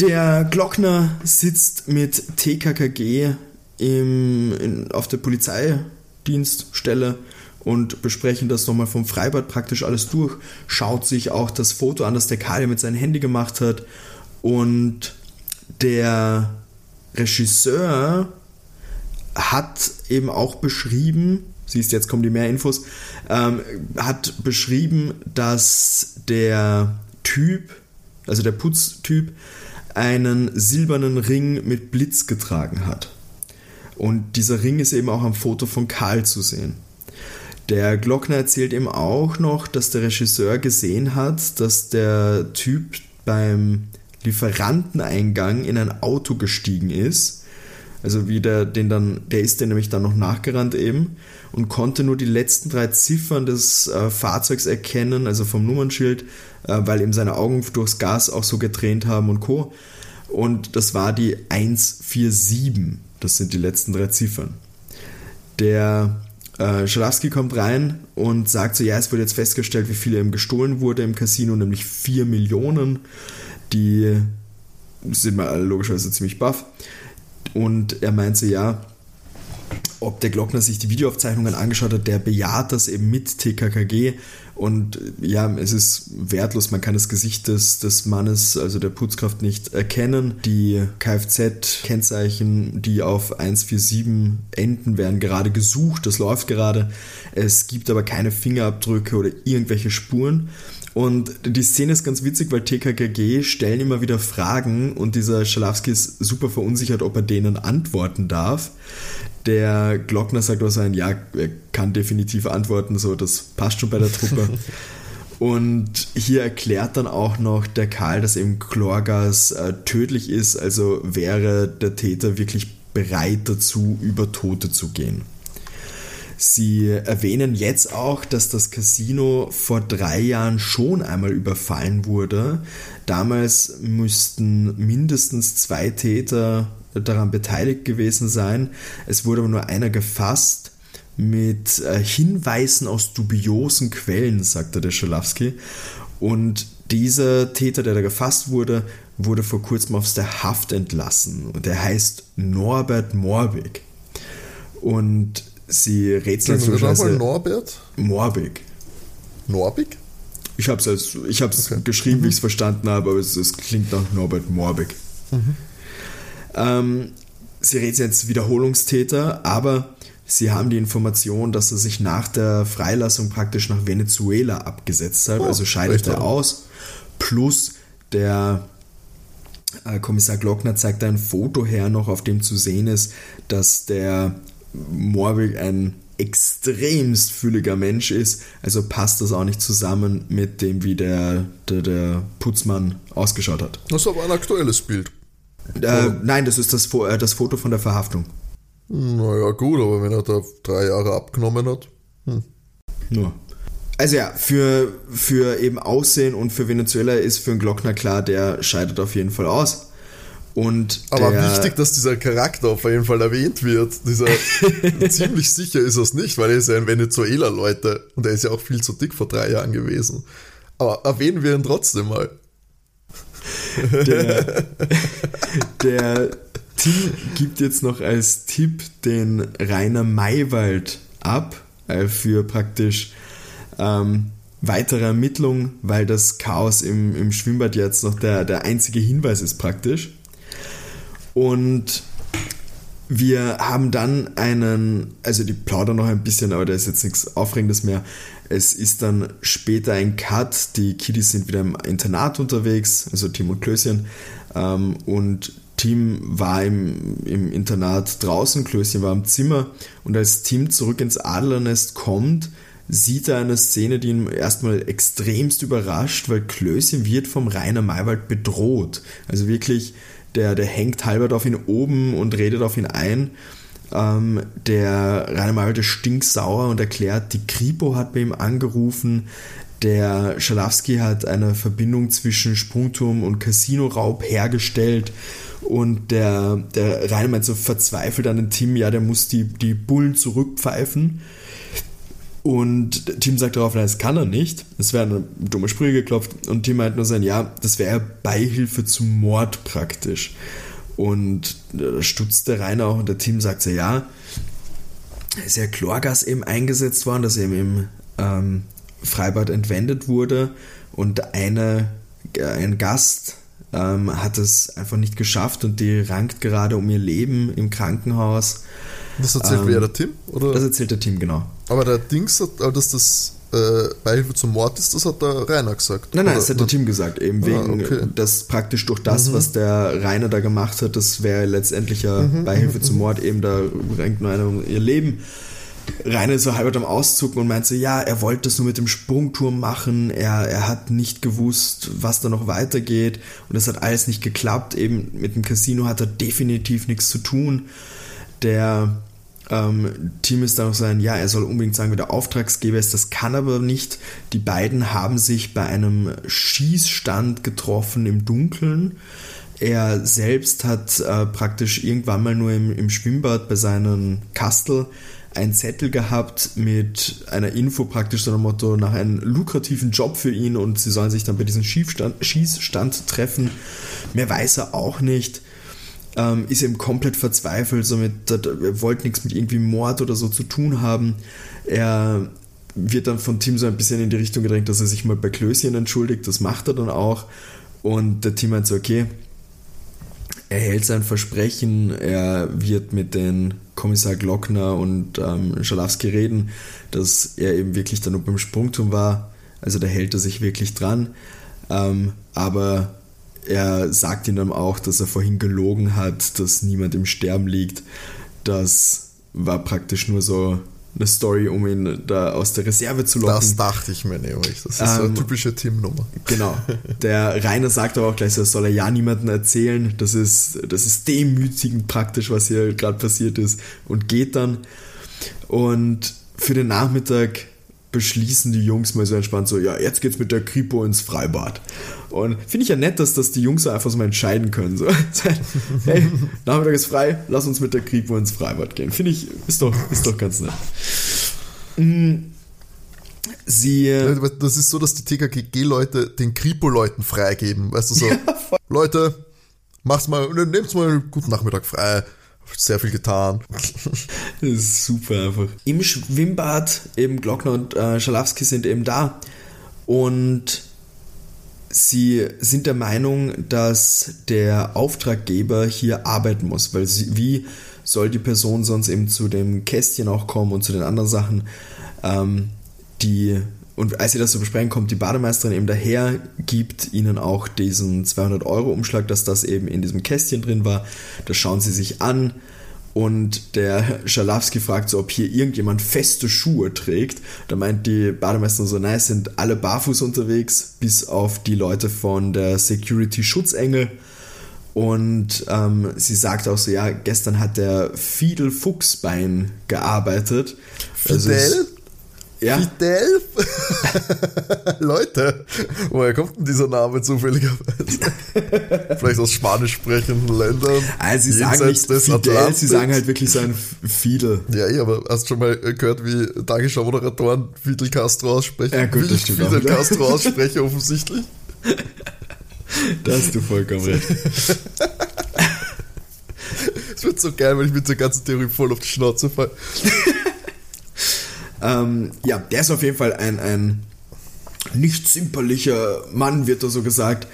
Der Glockner sitzt mit TKKG im, in, auf der Polizeidienststelle und besprechen das nochmal vom Freibad praktisch alles durch. Schaut sich auch das Foto an, das der Kali mit seinem Handy gemacht hat. Und der Regisseur hat eben auch beschrieben, siehst jetzt kommen die mehr Infos, ähm, hat beschrieben, dass der Typ, also der Putztyp, einen silbernen Ring mit Blitz getragen hat. Und dieser Ring ist eben auch am Foto von Karl zu sehen. Der Glockner erzählt eben auch noch, dass der Regisseur gesehen hat, dass der Typ beim Lieferanteneingang in ein Auto gestiegen ist. Also wie der, den dann, der ist den nämlich dann noch nachgerannt eben und konnte nur die letzten drei Ziffern des äh, Fahrzeugs erkennen, also vom Nummernschild, äh, weil ihm seine Augen durchs Gas auch so getränt haben und Co. Und das war die 147. Das sind die letzten drei Ziffern. Der äh, Schalowski kommt rein und sagt so, ja, es wurde jetzt festgestellt, wie viel ihm gestohlen wurde im Casino, nämlich 4 Millionen die sind mal logischerweise ziemlich baff. Und er meinte, ja, ob der Glockner sich die Videoaufzeichnungen angeschaut hat, der bejaht das eben mit TKKG. Und ja, es ist wertlos, man kann das Gesicht des, des Mannes, also der Putzkraft, nicht erkennen. Die Kfz-Kennzeichen, die auf 147 enden, werden gerade gesucht, das läuft gerade. Es gibt aber keine Fingerabdrücke oder irgendwelche Spuren. Und die Szene ist ganz witzig, weil TKKG stellen immer wieder Fragen und dieser Schalowski ist super verunsichert, ob er denen antworten darf. Der Glockner sagt auch sein, ja, er kann definitiv antworten, so, das passt schon bei der Truppe. Und hier erklärt dann auch noch der Karl, dass eben Chlorgas äh, tödlich ist, also wäre der Täter wirklich bereit dazu, über Tote zu gehen. Sie erwähnen jetzt auch, dass das Casino vor drei Jahren schon einmal überfallen wurde. Damals müssten mindestens zwei Täter daran beteiligt gewesen sein. Es wurde aber nur einer gefasst mit äh, Hinweisen aus dubiosen Quellen, sagte der Schalowski. Und dieser Täter, der da gefasst wurde, wurde vor kurzem aus der Haft entlassen. Und der heißt Norbert Morbig. Und Sie rätseln zum Beispiel. Norbert? Morbig. Norbig? Ich habe es okay. geschrieben, mhm. wie ich es verstanden habe, aber es, es, klingt nach Norbert Morbig. Mhm. Ähm, sie rätseln jetzt Wiederholungstäter, aber sie haben die Information, dass er sich nach der Freilassung praktisch nach Venezuela abgesetzt hat, oh, also scheidet er aus. Plus der äh, Kommissar Glockner zeigt ein Foto her noch, auf dem zu sehen ist, dass der Morbig ein extremst fülliger Mensch ist, also passt das auch nicht zusammen mit dem, wie der, der, der Putzmann ausgeschaut hat. Das ist aber ein aktuelles Bild. Äh, nein, das ist das, äh, das Foto von der Verhaftung. Naja, gut, aber wenn er da drei Jahre abgenommen hat. Hm. Nur. Also ja, für, für eben Aussehen und für Venezuela ist für einen Glockner klar, der scheidet auf jeden Fall aus. Und Aber wichtig, dass dieser Charakter auf jeden Fall erwähnt wird. Dieser, ziemlich sicher ist es nicht, weil er ist ja ein Venezuela, Leute. Und er ist ja auch viel zu dick vor drei Jahren gewesen. Aber erwähnen wir ihn trotzdem mal. Der, der Tim gibt jetzt noch als Tipp den Rainer Maywald ab äh, für praktisch ähm, weitere Ermittlungen, weil das Chaos im, im Schwimmbad jetzt noch der, der einzige Hinweis ist praktisch. Und wir haben dann einen, also die plaudern noch ein bisschen, aber da ist jetzt nichts Aufregendes mehr. Es ist dann später ein Cut, die Kiddies sind wieder im Internat unterwegs, also Tim und Klößchen. Ähm, und Tim war im, im Internat draußen, Klößchen war im Zimmer und als Tim zurück ins Adlernest kommt, sieht er eine Szene, die ihn erstmal extremst überrascht, weil Klößchen wird vom Rainer Maywald bedroht. Also wirklich, der, der hängt halbert auf ihn oben und redet auf ihn ein. Ähm, der Rainer ist stinksauer und erklärt, die Kripo hat bei ihm angerufen, der Schalowski hat eine Verbindung zwischen Sprungturm und Casino-Raub hergestellt und der, der Rainer meint so verzweifelt an den Tim, ja, der muss die, die Bullen zurückpfeifen. Und Tim sagt darauf, nein, das kann er nicht. Es wäre eine dumme Sprüche geklopft. Und Tim meint nur sein, ja, das wäre Beihilfe zum Mord praktisch. Und da stutzt der Rainer auch und der Tim sagt so, ja, ist ja Chlorgas eben eingesetzt worden, dass eben im ähm, Freibad entwendet wurde und eine, äh, ein Gast ähm, hat es einfach nicht geschafft und die rankt gerade um ihr Leben im Krankenhaus. Das erzählt ähm, wer, der Tim? Oder? Das erzählt der Tim, genau. Aber der Dings, äh, dass das äh, Beihilfe zum Mord ist, das hat der Rainer gesagt. Nein, nein, oder? das hat der Tim gesagt, eben ah, wegen, okay. dass praktisch durch das, mhm. was der Rainer da gemacht hat, das wäre letztendlich ja mhm, Beihilfe mhm, zum mhm. Mord, eben da renkt nur einer um ihr Leben. Rainer so halb am Auszucken und meint so, ja, er wollte das nur mit dem Sprungturm machen, er, er hat nicht gewusst, was da noch weitergeht und das hat alles nicht geklappt, eben mit dem Casino hat er definitiv nichts zu tun. Der ähm, Team ist dann auch sein, ja, er soll unbedingt sagen, wer der Auftragsgeber ist, das kann aber nicht. Die beiden haben sich bei einem Schießstand getroffen im Dunkeln. Er selbst hat äh, praktisch irgendwann mal nur im, im Schwimmbad bei seinem Kastel einen Zettel gehabt mit einer Info praktisch so einem Motto nach einem lukrativen Job für ihn und sie sollen sich dann bei diesem Schießstand, Schießstand treffen. Mehr weiß er auch nicht. Ähm, ist eben komplett verzweifelt, somit er wollte nichts mit irgendwie Mord oder so zu tun haben. Er wird dann von Tim so ein bisschen in die Richtung gedrängt, dass er sich mal bei Klößchen entschuldigt. Das macht er dann auch. Und der Tim meint so, okay, er hält sein Versprechen, er wird mit den Kommissar Glockner und ähm, Schalowski reden, dass er eben wirklich dann nur beim Sprungturm war. Also da hält er sich wirklich dran. Ähm, aber er sagt ihnen dann auch, dass er vorhin gelogen hat, dass niemand im Sterben liegt. Das war praktisch nur so eine Story, um ihn da aus der Reserve zu locken. Das dachte ich mir nämlich. Das ist ähm, so eine ähm, typische Teamnummer. Genau. Der Rainer sagt aber auch gleich, das soll er ja niemandem erzählen. Das ist, das ist demütigend praktisch, was hier gerade passiert ist. Und geht dann. Und für den Nachmittag beschließen die Jungs mal so entspannt so, ja, jetzt geht's mit der Kripo ins Freibad. Und finde ich ja nett, dass das die Jungs einfach so mal entscheiden können. So, hey, Nachmittag ist frei, lass uns mit der Kripo ins Freibad gehen. Finde ich, ist doch, ist doch ganz nett. Mm, sie. Das ist so, dass die TKKG-Leute den Kripo-Leuten freigeben. Weißt du so, ja, Leute, macht's mal, nehmt's mal einen guten Nachmittag frei sehr viel getan. Das ist super einfach. Im Schwimmbad, eben Glockner und äh, Schalowski sind eben da und sie sind der Meinung, dass der Auftraggeber hier arbeiten muss, weil sie, wie soll die Person sonst eben zu dem Kästchen auch kommen und zu den anderen Sachen, ähm, die und als sie das zu besprechen, kommt die Bademeisterin eben daher, gibt ihnen auch diesen 200-Euro-Umschlag, dass das eben in diesem Kästchen drin war. Das schauen sie sich an. Und der Schalowski fragt so, ob hier irgendjemand feste Schuhe trägt. Da meint die Bademeisterin so, nein, sind alle barfuß unterwegs, bis auf die Leute von der Security Schutzengel. Und ähm, sie sagt auch so, ja, gestern hat der Fiedel Fuchsbein gearbeitet. Fidel? Also ja. Fidel? Leute, woher kommt denn dieser Name zufälligerweise? Vielleicht aus spanisch sprechenden Ländern. Also sie sagen nicht Fidel, sie sagen halt wirklich so ein Fidel. Ja, ja, aber hast du schon mal gehört, wie Tagesschau-Moderatoren Fidel Castro aussprechen? Ja, gut, wie ich Fidel Castro ausspreche, offensichtlich. Da hast du vollkommen recht. Es wird so geil, wenn ich mit der ganzen Theorie voll auf die Schnauze falle. Ähm, ja, der ist auf jeden Fall ein, ein nicht zimperlicher Mann, wird da so gesagt.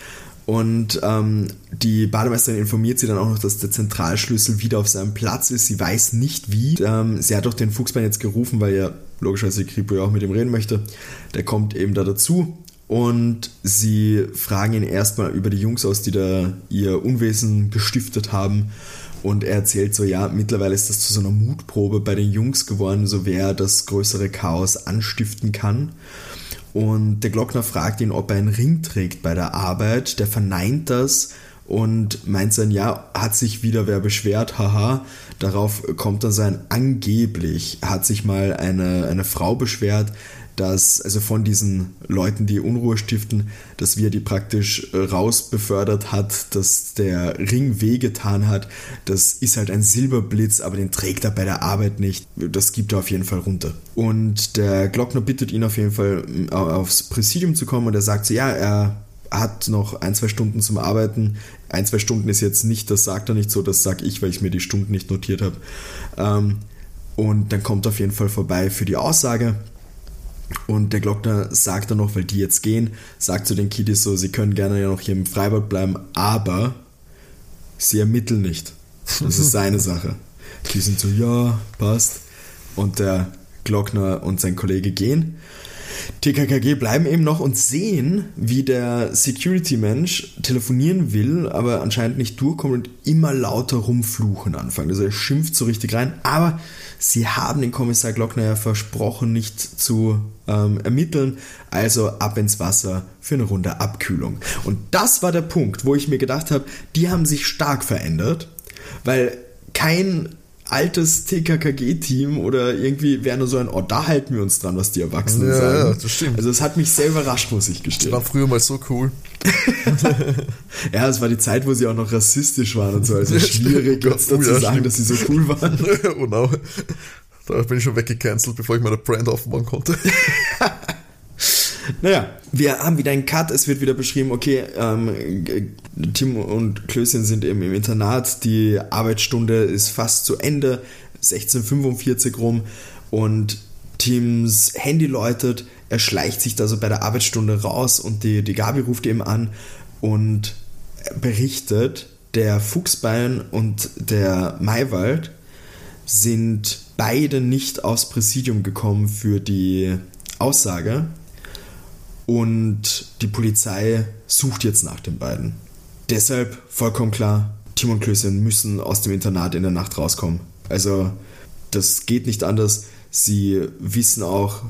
Und ähm, die Bademeisterin informiert sie dann auch noch, dass der Zentralschlüssel wieder auf seinem Platz ist. Sie weiß nicht wie. Ähm, sie hat doch den Fuchsbein jetzt gerufen, weil ja logischerweise Kripo ja auch mit ihm reden möchte. Der kommt eben da dazu. Und sie fragen ihn erstmal über die Jungs aus, die da ihr Unwesen gestiftet haben. Und er erzählt so, ja, mittlerweile ist das zu so einer Mutprobe bei den Jungs geworden, so wer das größere Chaos anstiften kann. Und der Glockner fragt ihn, ob er einen Ring trägt bei der Arbeit. Der verneint das und meint dann, ja, hat sich wieder wer beschwert, haha. Darauf kommt dann sein angeblich, hat sich mal eine, eine Frau beschwert, dass, also von diesen Leuten, die Unruhe stiften, dass wir die praktisch äh, rausbefördert hat, dass der Ring wehgetan hat. Das ist halt ein Silberblitz, aber den trägt er bei der Arbeit nicht. Das gibt er auf jeden Fall runter. Und der Glockner bittet ihn auf jeden Fall aufs Präsidium zu kommen und er sagt so, ja, er hat noch ein, zwei Stunden zum Arbeiten. Ein, zwei Stunden ist jetzt nicht, das sagt er nicht so, das sage ich, weil ich mir die Stunden nicht notiert habe. Ähm, und dann kommt er auf jeden Fall vorbei für die Aussage. Und der Glockner sagt dann noch, weil die jetzt gehen, sagt zu den Kiddies so, sie können gerne ja noch hier im Freibad bleiben, aber sie ermitteln nicht. Das ist seine Sache. Die sind so, ja, passt. Und der Glockner und sein Kollege gehen. TKKG bleiben eben noch und sehen, wie der Security-Mensch telefonieren will, aber anscheinend nicht durchkommt und immer lauter rumfluchen anfangen. Also er schimpft so richtig rein, aber sie haben den Kommissar Glockner ja versprochen, nicht zu ähm, ermitteln, also ab ins Wasser für eine Runde Abkühlung. Und das war der Punkt, wo ich mir gedacht habe, die haben sich stark verändert, weil kein altes TKKG-Team oder irgendwie wäre nur so ein, oh, da halten wir uns dran, was die Erwachsenen Ja, sagen. ja, das stimmt. Also es hat mich sehr überrascht, muss ich Das gestehen. war früher mal so cool. Ja, es war die Zeit, wo sie auch noch rassistisch waren und so, also schwierig jetzt Oh, dazu ja, sagen, dass sie so cool waren. oh no. Da bin ich schon weggecancelt, bevor ich meine Brand aufbauen konnte. Naja, wir haben wieder einen Cut, es wird wieder beschrieben, okay, ähm, Tim und Klößchen sind eben im Internat, die Arbeitsstunde ist fast zu Ende, 16.45 rum und Tims Handy läutet, er schleicht sich da so bei der Arbeitsstunde raus und die, die Gabi ruft ihm an und berichtet, der Fuchsbein und der Maywald sind beide nicht aufs Präsidium gekommen für die Aussage und die Polizei sucht jetzt nach den beiden. Deshalb vollkommen klar, Tim und Klößchen müssen aus dem Internat in der Nacht rauskommen. Also das geht nicht anders. Sie wissen auch,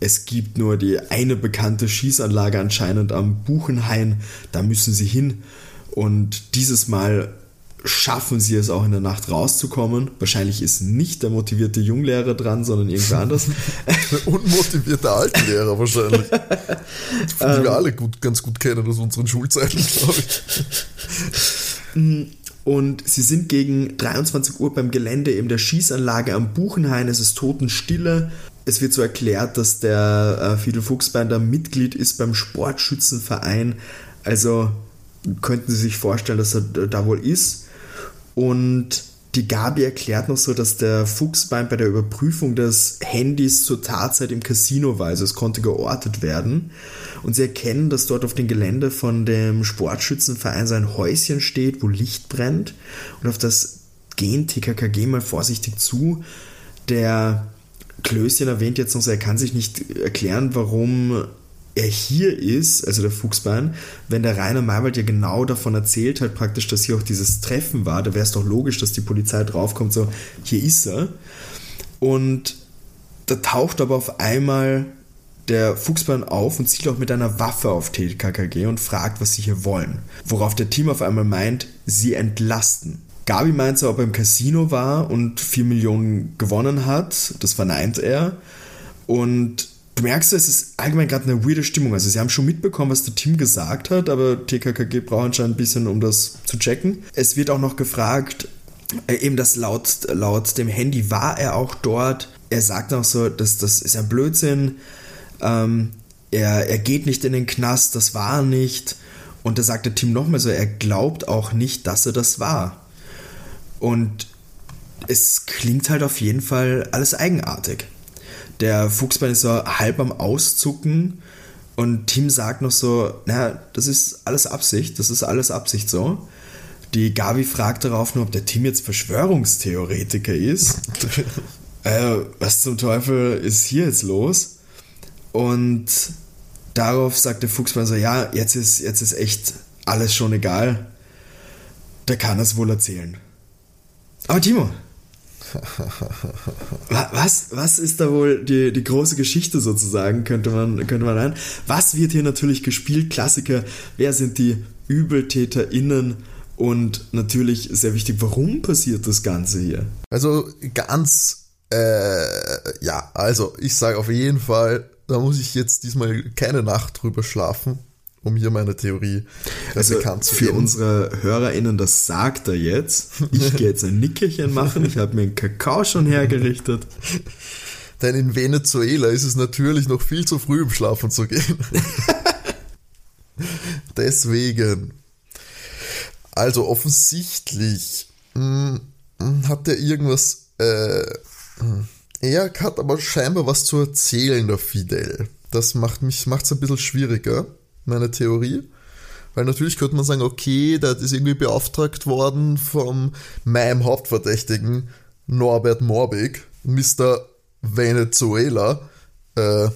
es gibt nur die eine bekannte Schießanlage anscheinend am Buchenhain. Da müssen sie hin. Und dieses Mal schaffen sie es auch in der Nacht rauszukommen. Wahrscheinlich ist nicht der motivierte Junglehrer dran, sondern irgendwer anders. Der unmotivierte Altenlehrer wahrscheinlich. Die wir alle gut, ganz gut kennen aus unseren Schulzeiten, glaube ich. Und sie sind gegen 23 Uhr beim Gelände eben der Schießanlage am Buchenhain. Es ist Totenstille. Es wird so erklärt, dass der äh, Fidel Fuchsbein da Mitglied ist beim Sportschützenverein. Also könnten Sie sich vorstellen, dass er da wohl ist. Und die Gabi erklärt noch so, dass der Fuchsbein bei der Überprüfung des Handys zur Tatzeit im Casino war. Also es konnte geortet werden. Und sie erkennen, dass dort auf dem Gelände von dem Sportschützenverein so ein Häuschen steht, wo Licht brennt. Und auf das gehen TKKG mal vorsichtig zu. Der Klößchen erwähnt jetzt noch er kann sich nicht erklären, warum er hier ist, also der Fuchsbein, wenn der Rainer Maywald ja genau davon erzählt hat, praktisch, dass hier auch dieses Treffen war, da wäre es doch logisch, dass die Polizei draufkommt, so, hier ist er. Und da taucht aber auf einmal der Fuchsbein auf und zielt auch mit einer Waffe auf TKKG und fragt, was sie hier wollen. Worauf der Team auf einmal meint, sie entlasten. Gabi meint so, ob er im Casino war und 4 Millionen gewonnen hat. Das verneint er. Und du merkst, es ist allgemein gerade eine weirde Stimmung. Also sie haben schon mitbekommen, was der Team gesagt hat, aber TKKG braucht anscheinend ein bisschen, um das zu checken. Es wird auch noch gefragt, äh, eben das laut, laut dem Handy war er auch dort. Er sagt auch so, dass das ist ein Blödsinn. Ähm, er, er geht nicht in den Knast, das war er nicht. Und da sagt der Team nochmal so, er glaubt auch nicht, dass er das war. Und es klingt halt auf jeden Fall alles eigenartig. Der Fuchsbein ist so halb am Auszucken und Tim sagt noch so, na, das ist alles Absicht, das ist alles Absicht so. Die Gabi fragt darauf nur, ob der Tim jetzt Verschwörungstheoretiker ist. äh, was zum Teufel ist hier jetzt los? Und darauf sagt der Fuchsmann so, ja, jetzt ist, jetzt ist echt alles schon egal. Der kann es wohl erzählen. Aber Timo, was, was ist da wohl die, die große Geschichte sozusagen, könnte man, könnte man rein. Was wird hier natürlich gespielt? Klassiker. Wer sind die ÜbeltäterInnen? Und natürlich sehr wichtig, warum passiert das Ganze hier? Also ganz, äh, ja, also ich sage auf jeden Fall, da muss ich jetzt diesmal keine Nacht drüber schlafen um hier meine Theorie also bekannt zu Für geben. unsere HörerInnen, das sagt er jetzt. Ich gehe jetzt ein Nickerchen machen. Ich habe mir einen Kakao schon hergerichtet. Denn in Venezuela ist es natürlich noch viel zu früh, um schlafen zu gehen. Deswegen. Also offensichtlich mh, hm, hat er irgendwas. Äh, hm, er hat aber scheinbar was zu erzählen, der Fidel. Das macht mich macht's ein bisschen schwieriger meine Theorie. Weil natürlich könnte man sagen, okay, der ist irgendwie beauftragt worden vom meinem Hauptverdächtigen Norbert Morbig, Mr. Venezuela. Äh,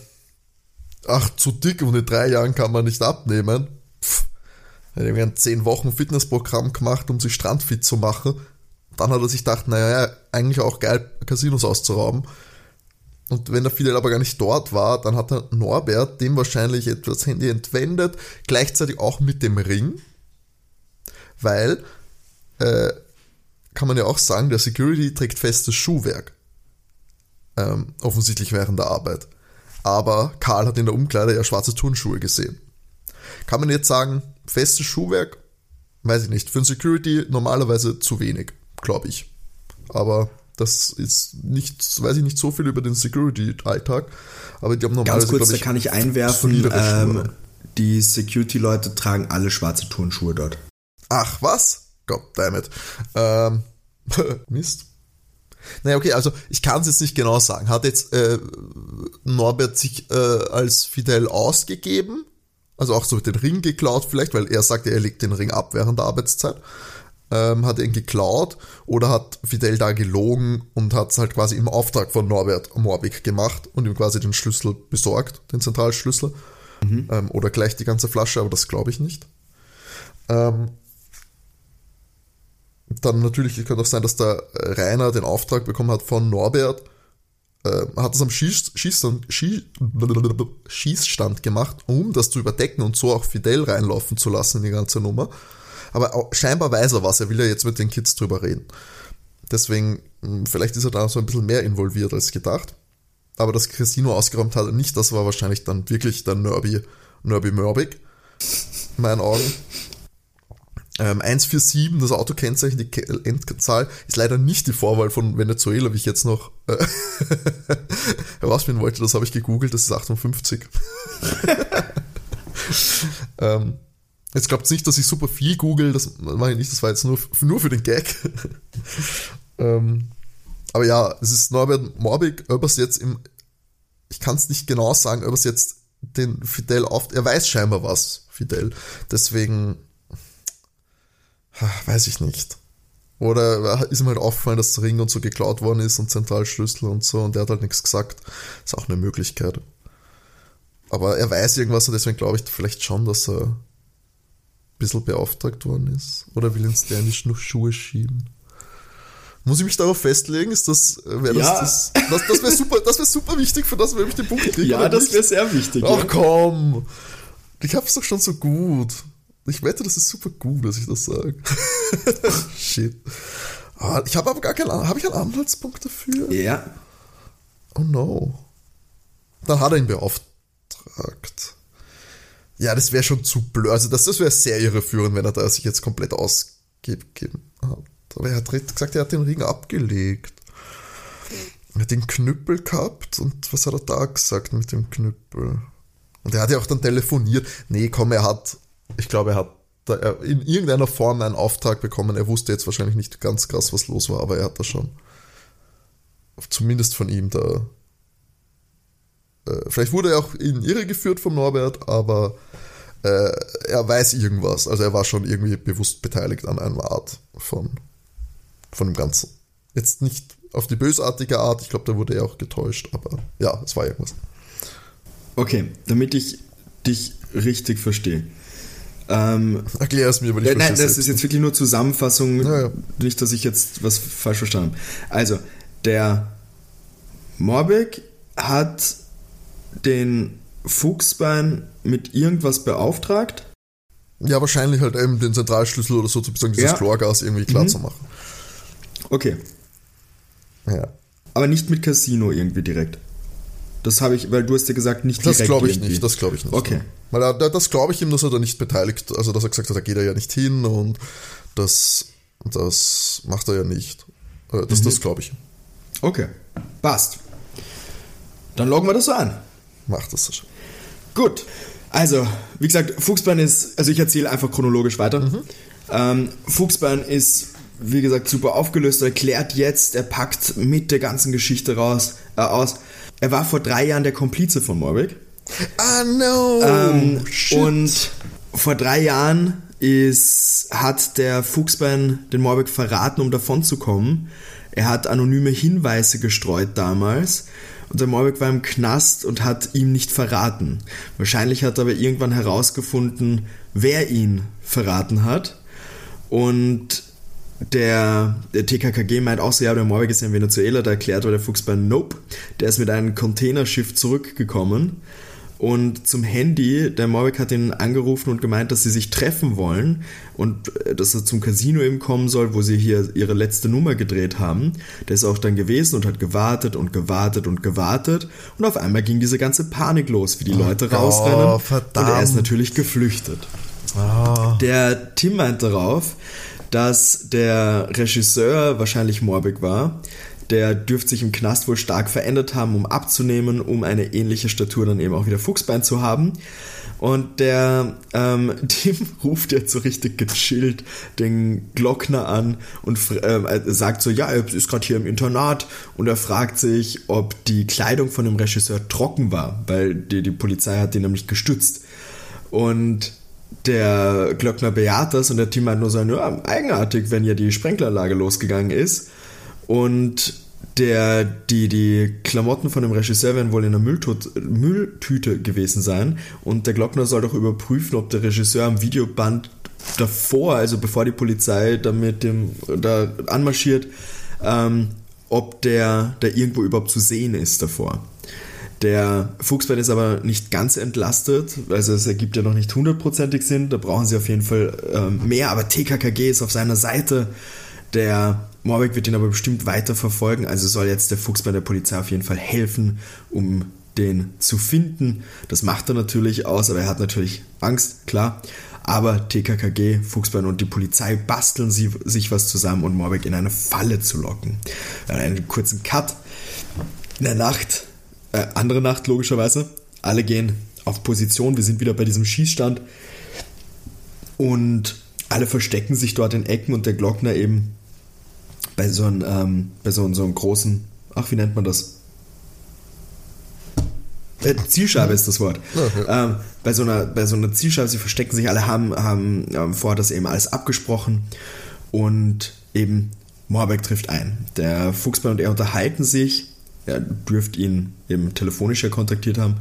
ach, zu dick und in drei Jahren kann man nicht abnehmen. Er hat ein zehn Wochen Fitnessprogramm gemacht, um sich strandfit zu machen. Dann hat er sich gedacht, naja, eigentlich auch geil, Casinos auszurauben. Und wenn der Fidel aber gar nicht dort war, dann hat der Norbert dem wahrscheinlich etwas Handy entwendet, gleichzeitig auch mit dem Ring, weil, äh, kann man ja auch sagen, der Security trägt festes Schuhwerk. Ähm, offensichtlich während der Arbeit. Aber Karl hat in der Umkleide ja schwarze Turnschuhe gesehen. Kann man jetzt sagen, festes Schuhwerk? Weiß ich nicht. Für ein Security normalerweise zu wenig, glaube ich. Aber das ist nicht, weiß ich nicht so viel über den Security-Alltag, aber die haben normalerweise. Ganz kurz, ich, da kann ich einwerfen, ähm, die Security-Leute tragen alle schwarze Turnschuhe dort. Ach, was? Goddammit. Ähm, Mist. Naja, okay, also ich kann es jetzt nicht genau sagen. Hat jetzt äh, Norbert sich äh, als Fidel ausgegeben? Also auch so den Ring geklaut vielleicht, weil er sagte, er legt den Ring ab während der Arbeitszeit ähm, hat ihn geklaut oder hat Fidel da gelogen und hat es halt quasi im Auftrag von Norbert Morbig gemacht und ihm quasi den Schlüssel besorgt, den Zentralschlüssel. Mhm. Ähm, oder gleich die ganze Flasche, aber das glaube ich nicht. Ähm, dann natürlich könnte auch sein, dass der Rainer den Auftrag bekommen hat von Norbert, äh, hat es am Schieß, Schießstand, Schieß, Schießstand gemacht, um das zu überdecken und so auch Fidel reinlaufen zu lassen in die ganze Nummer. Aber scheinbar weiß er was, er will ja jetzt mit den Kids drüber reden. Deswegen, hm, vielleicht ist er da so ein bisschen mehr involviert als gedacht. Aber das Casino ausgeräumt hat er nicht, das war wahrscheinlich dann wirklich der Nerby, Nerby Mörbig. In meinen Augen. Ähm, 147, das Autokennzeichen, die Endzahl, ist leider nicht die Vorwahl von Venezuela, wie ich jetzt noch äh, herausfinden wollte. Das habe ich gegoogelt, das ist 58. ähm, Jetzt glaubt nicht, dass ich super viel google, das mache ich nicht, das war jetzt nur, nur für den Gag. ähm, aber ja, es ist Norbert Morbig, ob es jetzt im, ich kann es nicht genau sagen, ob es jetzt den Fidel auf, er weiß scheinbar was, Fidel. Deswegen, weiß ich nicht. Oder ist ihm halt aufgefallen, dass der Ring und so geklaut worden ist und Zentralschlüssel und so und der hat halt nichts gesagt. Ist auch eine Möglichkeit. Aber er weiß irgendwas und deswegen glaube ich vielleicht schon, dass er bisschen beauftragt worden ist? Oder will uns der nicht noch Schuhe schieben? Muss ich mich darauf festlegen? Ist das, äh, wäre das, ja. das, das, das wäre super, das wäre super wichtig für das, wenn ich den Punkt kriege. Ja, das wäre sehr wichtig. Ach ja. komm. Ich hab's doch schon so gut. Ich wette, das ist super gut, dass ich das sage. Shit. Ah, ich habe aber gar keinen, habe ich einen Anhaltspunkt dafür? Ja. Oh no. Dann hat er ihn beauftragt. Ja, das wäre schon zu blöd. Also das, das wäre sehr irreführend, wenn er da sich jetzt komplett ausgegeben hat. Aber er hat gesagt, er hat den Ring abgelegt. Er hat den Knüppel gehabt und was hat er da gesagt mit dem Knüppel? Und er hat ja auch dann telefoniert. Nee, komm, er hat, ich glaube, er hat da in irgendeiner Form einen Auftrag bekommen. Er wusste jetzt wahrscheinlich nicht ganz krass, was los war, aber er hat da schon zumindest von ihm da äh, vielleicht wurde er auch in Irre geführt vom Norbert, aber äh, er weiß irgendwas. Also er war schon irgendwie bewusst beteiligt an einer Art von, von dem Ganzen. Jetzt nicht auf die bösartige Art, ich glaube, da wurde er auch getäuscht, aber ja, es war irgendwas. Okay, damit ich dich richtig verstehe. Ähm, Erklär es mir, aber ich ja, nein, das es ist jetzt wirklich nur Zusammenfassung, Ja, ja. nicht, dass ich jetzt was falsch verstanden habe. Also, der Morbik hat den Fuchsbein mit irgendwas beauftragt. Ja, wahrscheinlich halt eben den Zentralschlüssel oder so, sozusagen dieses Ja. Chlorgas irgendwie klar zu machen. Okay, Ja. aber nicht mit Casino irgendwie direkt. Das habe ich, weil du hast ja gesagt, nicht Das direkt glaube ich irgendwie. nicht, das glaube ich nicht. Okay. Weil da- das glaube ich ihm, dass er da nicht beteiligt, also dass er gesagt hat, da geht er ja nicht hin und das, das macht er ja nicht. Äh, Das, Mhm. das glaube ich. Okay, passt. Dann loggen wir das so an. Macht das schon. Gut. Also, wie gesagt, Fuchsbein ist, also ich erzähle einfach chronologisch weiter. Ähm, Fuchsbein ist, wie gesagt, super aufgelöst, er erklärt jetzt, er packt mit der ganzen Geschichte raus, äh, aus. Er war vor drei Jahren der Komplize von Morbik. Ah, no! Ähm, shit. und vor drei Jahren ist, hat der Fuchsbein den Morbik verraten, um davon zu kommen. Er hat anonyme Hinweise gestreut damals. Und der Morbik war im Knast und hat ihm nicht verraten. Wahrscheinlich hat er aber irgendwann herausgefunden, wer ihn verraten hat. Und der, der TKKG meint auch so, ja, der Morbik ist ja in Venezuela, da erklärt aber der Fuchsbein, nope, der ist mit einem Containerschiff zurückgekommen und zum Handy, der Morbik hat ihn angerufen und gemeint, dass sie sich treffen wollen und äh, dass er zum Casino eben kommen soll, wo sie hier ihre letzte Nummer gedreht haben. Der ist auch dann gewesen und hat gewartet und gewartet und gewartet und auf einmal ging diese ganze Panik los, wie die Leute Gott, rausrennen und verdammt. er ist natürlich geflüchtet. Ah, Der Tim meint darauf, dass der Regisseur wahrscheinlich Morbik war. Der dürfte sich im Knast wohl stark verändert haben, um abzunehmen, um eine ähnliche Statur dann eben auch wieder Fuchsbein zu haben. Und der ähm, Tim ruft jetzt so richtig gechillt den Glockner an und äh, sagt so, ja, er ist gerade hier im Internat und er fragt sich, ob die Kleidung von dem Regisseur trocken war, weil die, die Polizei hat den nämlich gestützt. Und der Glöckner bejaht das und der Team meint nur so, ja, eigenartig, wenn ja die Sprenkleranlage losgegangen ist. Und der, die, die Klamotten von dem Regisseur werden wohl in einer Mülltut, Mülltüte gewesen sein. Und der Glockner soll doch überprüfen, ob der Regisseur am Videoband davor, also bevor die Polizei da mit dem da anmarschiert, ähm, ob der da irgendwo überhaupt zu sehen ist davor. Der Fuchsbein ist aber nicht ganz entlastet, also es ergibt ja noch nicht hundertprozentig Sinn, da brauchen sie auf jeden Fall ähm, mehr, aber TKKG ist auf seiner Seite. Der Morbik wird ihn aber bestimmt weiter verfolgen, also soll jetzt der Fuchsbein der Polizei auf jeden Fall helfen, um den zu finden. Das macht er natürlich aus, aber er hat natürlich Angst, klar. Aber TKKG, Fuchsbein und die Polizei basteln sie, sich was zusammen, um Morbik in eine Falle zu locken. Dann einen kurzen Cut. In der Nacht, äh, andere Nacht logischerweise, alle gehen auf Position. Wir sind wieder bei diesem Schießstand. Und alle verstecken sich dort in Ecken und der Glockner eben bei so einem, ähm, bei so, einem- so einem großen, ach, wie nennt man das? Äh, Zielscheibe ist das Wort. Ähm, bei, so einer, bei so einer Zielscheibe, sie verstecken sich, alle haben, haben ähm, vorher das eben alles abgesprochen und eben Moabek trifft ein. Der Fuchsbein und er unterhalten sich, er dürfte ihn eben telefonisch ja kontaktiert haben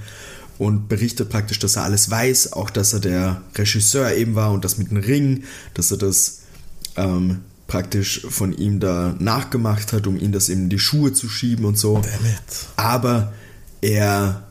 und berichtet praktisch, dass er alles weiß, auch dass er der Regisseur eben war und das mit dem Ring, dass er das ähm, praktisch von ihm da nachgemacht hat, um ihm das eben in die Schuhe zu schieben und so. Aber er,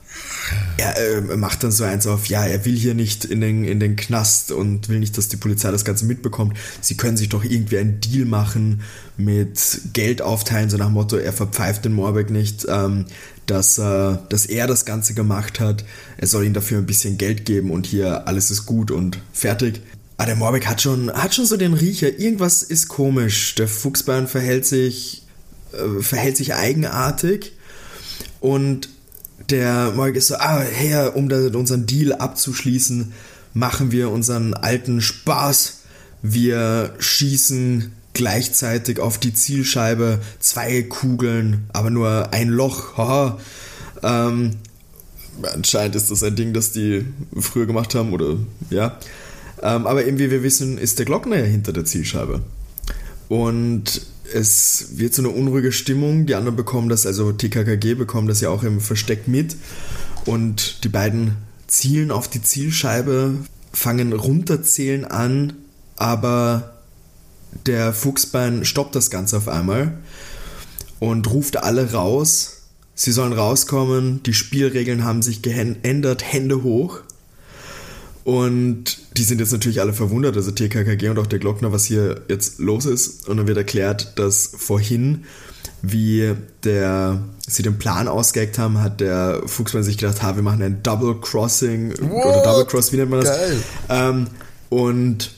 er äh, macht dann so eins auf, ja, er will hier nicht in den, in den Knast und will nicht, dass die Polizei das Ganze mitbekommt. Sie können sich doch irgendwie einen Deal machen mit Geld aufteilen, so nach dem Motto, er verpfeift den Morbek nicht, ähm, dass, äh, dass er das Ganze gemacht hat. Er soll ihm dafür ein bisschen Geld geben und hier alles ist gut und fertig. Aber der Morbek hat schon, hat schon so den Riecher. Irgendwas ist komisch. Der Fuchsbein verhält sich, äh, verhält sich eigenartig. Und der Morbek ist so, ah, her, um da, unseren Deal abzuschließen, machen wir unseren alten Spaß. Wir schießen gleichzeitig auf die Zielscheibe zwei Kugeln, aber nur ein Loch. Haha. Ähm, anscheinend ist das ein Ding, das die früher gemacht haben, oder ja. Ähm, aber eben wie wir wissen, ist der Glockner ja hinter der Zielscheibe. Und es wird so eine unruhige Stimmung. Die anderen bekommen das, also TKKG bekommen das ja auch im Versteck mit. Und die beiden zielen auf die Zielscheibe, fangen runterzählen an, aber der Fuchsbein stoppt das Ganze auf einmal und ruft alle raus. Sie sollen rauskommen, die Spielregeln haben sich geändert, Hände hoch. Und die sind jetzt natürlich alle verwundert, also TKKG und auch der Glockner, was hier jetzt los ist. Und dann wird erklärt, dass vorhin, wie der, sie den Plan ausgeeckt haben, hat der Fuchsmann sich gedacht, ha, wir machen ein Double Crossing What? oder Double Cross, wie nennt man das? Geil. Ähm, und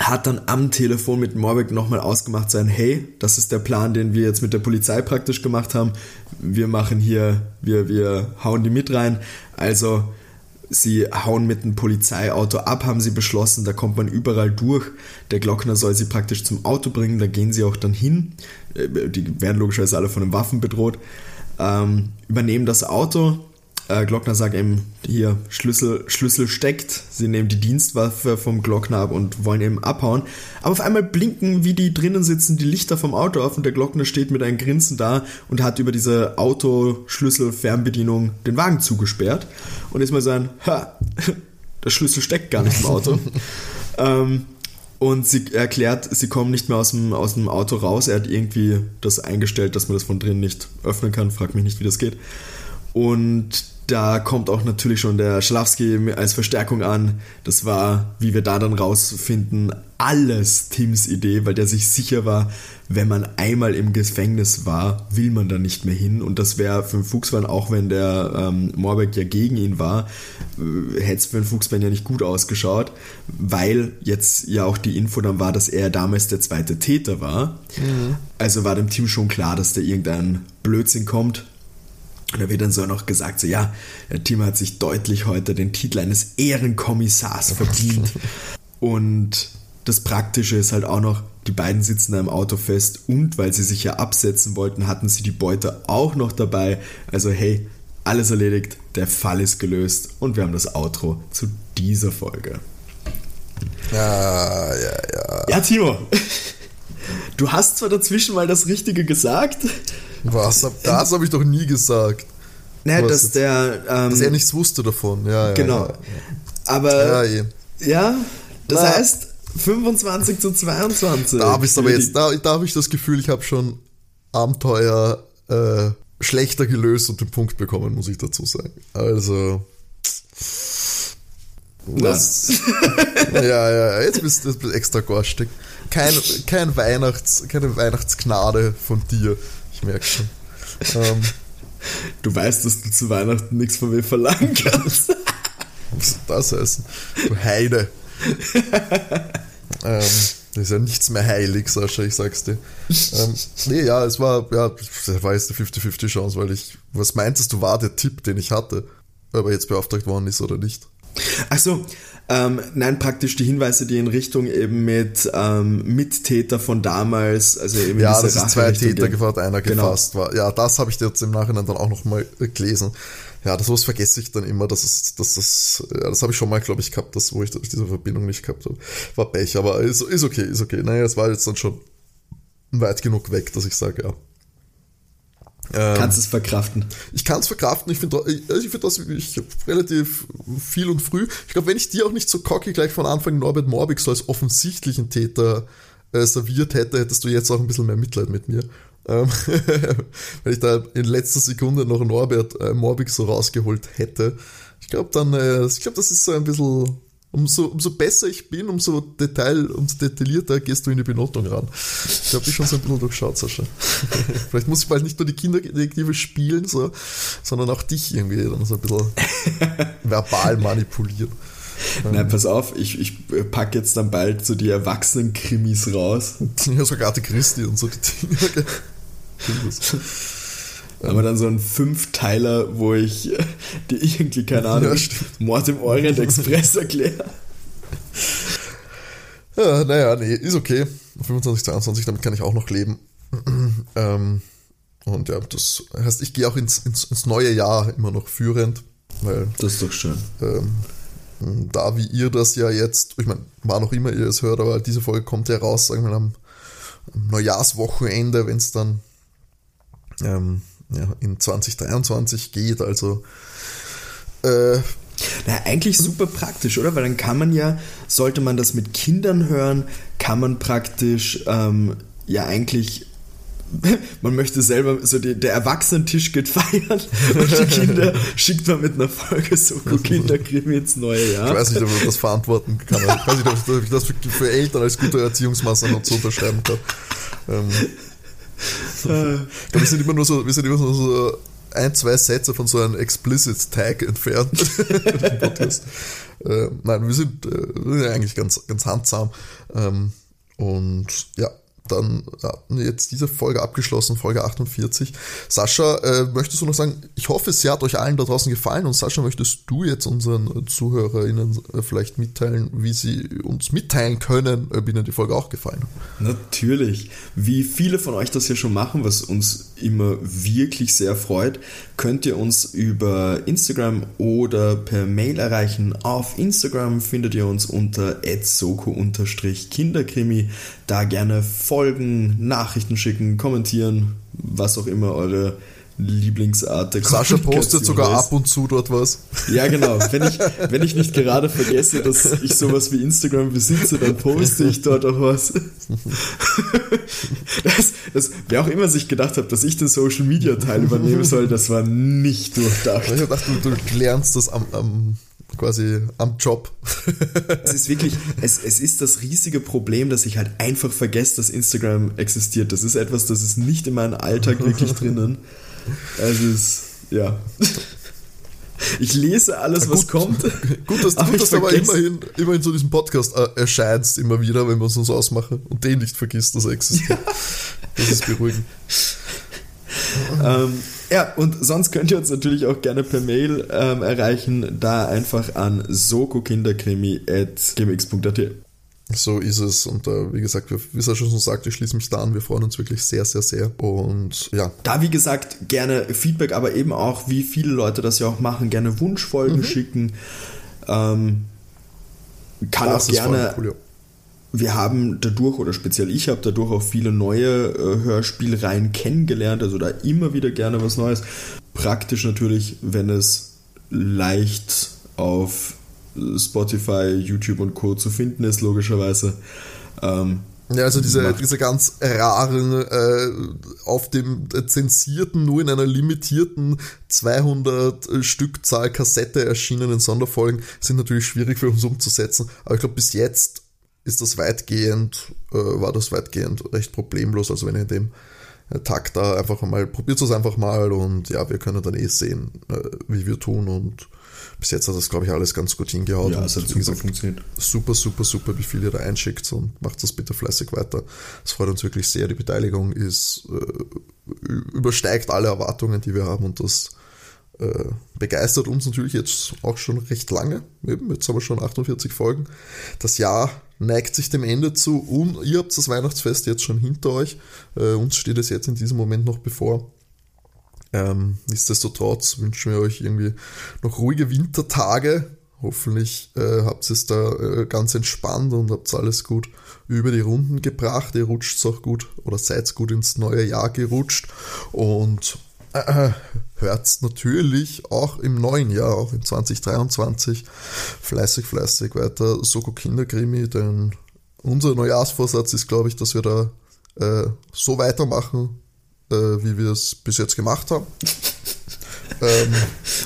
hat dann am Telefon mit Morbeck nochmal ausgemacht sein, hey, das ist der Plan, den wir jetzt mit der Polizei praktisch gemacht haben. Wir machen hier, wir, wir hauen die mit rein. Also sie hauen mit dem Polizeiauto ab, haben sie beschlossen, da kommt man überall durch. Der Glockner soll sie praktisch zum Auto bringen, da gehen sie auch dann hin. Äh, Die werden logischerweise alle von den Waffen bedroht. Ähm, übernehmen das Auto, äh, Glockner sagt eben, hier, Schlüssel, Schlüssel steckt. Sie nehmen die Dienstwaffe vom Glockner ab und wollen eben abhauen. Aber auf einmal blinken, wie die drinnen sitzen, die Lichter vom Auto auf und der Glockner steht mit einem Grinsen da und hat über diese Autoschlüssel-Fernbedienung den Wagen zugesperrt. Und ist mal so ein, ha, der Schlüssel steckt gar nicht im Auto. ähm, und sie erklärt, sie kommen nicht mehr aus dem, aus dem Auto raus. Er hat irgendwie das eingestellt, dass man das von drinnen nicht öffnen kann. Frag mich nicht, wie das geht. Und da kommt auch natürlich schon der Schlafski als Verstärkung an. Das war, wie wir da dann rausfinden, alles Tims Idee, weil der sich sicher war, wenn man einmal im Gefängnis war, will man da nicht mehr hin. Und das wäre für den Fuchsbein, auch wenn der ähm, Morbeck ja gegen ihn war, äh, hätte es für den Fuchsbein ja nicht gut ausgeschaut, weil jetzt ja auch die Info dann war, dass er damals der zweite Täter war. Also war dem Team schon klar, dass da irgendein Blödsinn kommt. Und da wird dann so noch gesagt, so ja, der Team hat sich deutlich heute den Titel eines Ehrenkommissars verdient. Und das Praktische ist halt auch noch, die beiden sitzen da im Auto fest und weil sie sich ja absetzen wollten, hatten sie die Beute auch noch dabei. Also hey, alles erledigt, der Fall ist gelöst und wir haben das Outro zu dieser Folge. Ja, ja, ja. Ja, Timo, du hast zwar dazwischen mal das Richtige gesagt, Was? Das habe ich doch nie gesagt. Was dass jetzt? der... Ähm, Dass er nichts wusste davon. Ja, ja. Genau. Ja, Aber ja. Ja, das Na. heißt 25 zu 22. Da habe ich aber jetzt, da, da habe ich das Gefühl, ich habe schon Abenteuer äh, schlechter gelöst und den Punkt bekommen, muss ich dazu sagen. Also. Was? ja, ja, ja, jetzt bist du extra garstig. Kein, kein Weihnachts, keine Weihnachtsgnade von dir. Ich merke schon. Ähm, Du weißt, dass du zu Weihnachten nichts von mir verlangen kannst. was soll das heißen? Du Heide. ähm, das ist ja nichts mehr heilig, Sascha, ich sag's dir. Ähm, nee, ja, es war, ja, war jetzt eine 50-50 Chance, weil ich, was meintest du, war der Tipp, den ich hatte, ob er jetzt beauftragt worden ist oder nicht? Achso, ähm, nein, praktisch die Hinweise, die in Richtung eben mit ähm, Mittäter von damals, also eben Ja, diese dass es zwei Täter gefasst, einer Genau. gefasst war. Ja, das habe ich jetzt im Nachhinein dann auch nochmal gelesen. Ja, das was vergesse ich dann immer, dass es, dass das, ja, das habe ich schon mal, glaube ich, gehabt, das, wo ich diese Verbindung nicht gehabt habe. War Pech, aber ist, ist okay, ist okay. Naja, es war jetzt dann schon weit genug weg, dass ich sage, ja. Ähm, Kannst es verkraften. ich kann es verkraften, ich finde ich, ich find das ich, relativ viel und früh. Ich glaube, wenn ich dir auch nicht so cocky gleich von Anfang Norbert Morbig so als offensichtlichen Täter äh, serviert hätte, hättest du jetzt auch ein bisschen mehr Mitleid mit mir. Ähm, wenn ich da in letzter Sekunde noch Norbert äh, Morbig so rausgeholt hätte. Ich glaube dann, äh, ich glaube, das ist so ein bisschen, umso, umso besser ich bin, umso Detail, umso detaillierter gehst du in die Benotung ran. Ich habe dich schon so ein bisschen durchschaut, Sascha. Vielleicht muss ich bald nicht nur die Kinderdetektive spielen, so, sondern auch dich irgendwie dann so ein bisschen verbal manipulieren. Nein, pass auf, ich, ich pack jetzt dann bald so die Erwachsenen-Krimis raus. Ja, so Agathe Christi und so die Dinge. Aber dann so ein Fünfteiler, wo ich die irgendwie, keine Ahnung. Mord im Orient Express erkläre. Ja, naja, nee, ist okay. 25, 22, damit kann ich auch noch leben. ähm, und ja, das heißt, ich gehe auch ins, ins, ins neue Jahr immer noch führend, weil Das ist doch schön. ähm, da wie ihr das ja jetzt, ich meine, war noch immer ihr es hört, aber diese Folge kommt ja raus, sagen wir am, am Neujahrswochenende, wenn es dann ähm, ja, in 2023 geht. Also äh, Na, eigentlich super praktisch, oder? Weil dann kann man ja, sollte man das mit Kindern hören, kann man praktisch ähm, ja eigentlich man möchte selber, so die, der Erwachsenentisch geht feiern und die Kinder schickt man mit einer Folge Soko Kinderkrimi ins neue Jahr. Ich weiß nicht, ob man das verantworten kann. Ich weiß nicht, ob ich das für Eltern als gute Erziehungsmaßnahme so unterschreiben kann. Ähm, wir sind immer nur so, wir sind immer nur so ein, zwei Sätze von so einem Explicit Tag entfernt. äh, nein, wir sind, äh, eigentlich ganz, ganz handsam. Ähm, und ja, dann ja, jetzt diese Folge abgeschlossen, Folge 48. Sascha, äh, möchtest du noch sagen, ich hoffe, es hat euch allen da draußen gefallen und Sascha, möchtest du jetzt unseren ZuhörerInnen äh, vielleicht mitteilen, wie sie uns mitteilen können, ob ihnen die Folge auch gefallen hat? Natürlich. Wie viele von euch das hier schon machen, was uns immer wirklich sehr freut, könnt ihr uns über Instagram oder per Mail erreichen. Auf Instagram findet ihr uns unter soko-kinderkrimi. Da gerne folgen, Nachrichten schicken, kommentieren, was auch immer eure Lieblingsart der Sascha postet sogar ist. ab und zu dort was. Ja, genau. Wenn ich, wenn ich nicht gerade vergesse, dass ich sowas wie Instagram besitze, dann poste ich dort auch was. Das, das, wer auch immer sich gedacht hat, dass ich den Social Media Teil übernehmen soll, das war nicht durchdacht. Ich dachte, du, du lernst das am, am quasi am Job. es ist wirklich, es, es ist das riesige Problem, dass ich halt einfach vergesse, dass Instagram existiert. Das ist etwas, das ist nicht in meinem Alltag wirklich drinnen. Es ist, ja. Ich lese alles, gut, was kommt. Gut, dass, aber, gut, dass du aber immerhin, immerhin zu diesem Podcast äh, erscheinst, immer wieder, wenn wir es uns ausmachen und den nicht vergisst, dass er existiert. Ja. Das ist beruhigend. ähm, ja, und sonst könnt ihr uns natürlich auch gerne per Mail ähm, erreichen, da einfach an sokokinderkrimi.gmx.at. So ist es. Und äh, wie gesagt, wie es schon so sagt, ich schließe mich da an. Wir freuen uns wirklich sehr, sehr, sehr. Und ja. Da, wie gesagt, gerne Feedback, aber eben auch, wie viele Leute das ja auch machen, gerne Wunschfolgen mhm. schicken. Ähm, kann das auch gerne. Cool, ja wir haben dadurch, oder speziell ich habe dadurch auch viele neue äh, Hörspielreihen kennengelernt, also da immer wieder gerne was Neues. Praktisch natürlich, wenn es leicht auf Spotify, YouTube und Co. zu finden ist, logischerweise. Ähm, ja, also diese, diese ganz raren, äh, auf dem zensierten, nur in einer limitierten 200 Stückzahl Kassette erschienenen Sonderfolgen sind natürlich schwierig für uns umzusetzen. Aber ich glaube, bis jetzt ist das weitgehend, äh, war das weitgehend recht problemlos. Also wenn ihr in dem äh, Takt da einfach mal, probiert es einfach mal und ja, wir können dann eh sehen, äh, wie wir tun und bis jetzt hat das, glaube ich, alles ganz gut hingehauen. Ja, es hat super gesagt, funktioniert. Super, super, super, wie viel ihr da einschickt und macht das bitte fleißig weiter. Das freut uns wirklich sehr. Die Beteiligung ist, äh, übersteigt alle Erwartungen, die wir haben und das äh, begeistert uns natürlich jetzt auch schon recht lange. Eben, jetzt haben wir schon 48 Folgen. Das Jahr neigt sich dem Ende zu und ihr habt das Weihnachtsfest jetzt schon hinter euch. Äh, uns steht es jetzt in diesem Moment noch bevor. Ähm, nichtsdestotrotz wünschen wir euch irgendwie noch ruhige Wintertage. Hoffentlich äh, habt ihr es da äh, ganz entspannt und habt alles gut über die Runden gebracht. Ihr rutscht auch gut oder seid gut ins neue Jahr gerutscht und äh, hört natürlich auch im neuen Jahr, auch in 2023, fleißig, fleißig weiter Soko Kinderkrimi, denn unser Neujahrsvorsatz ist, glaube ich, dass wir da äh, so weitermachen, äh, wie wir es bis jetzt gemacht haben. ähm,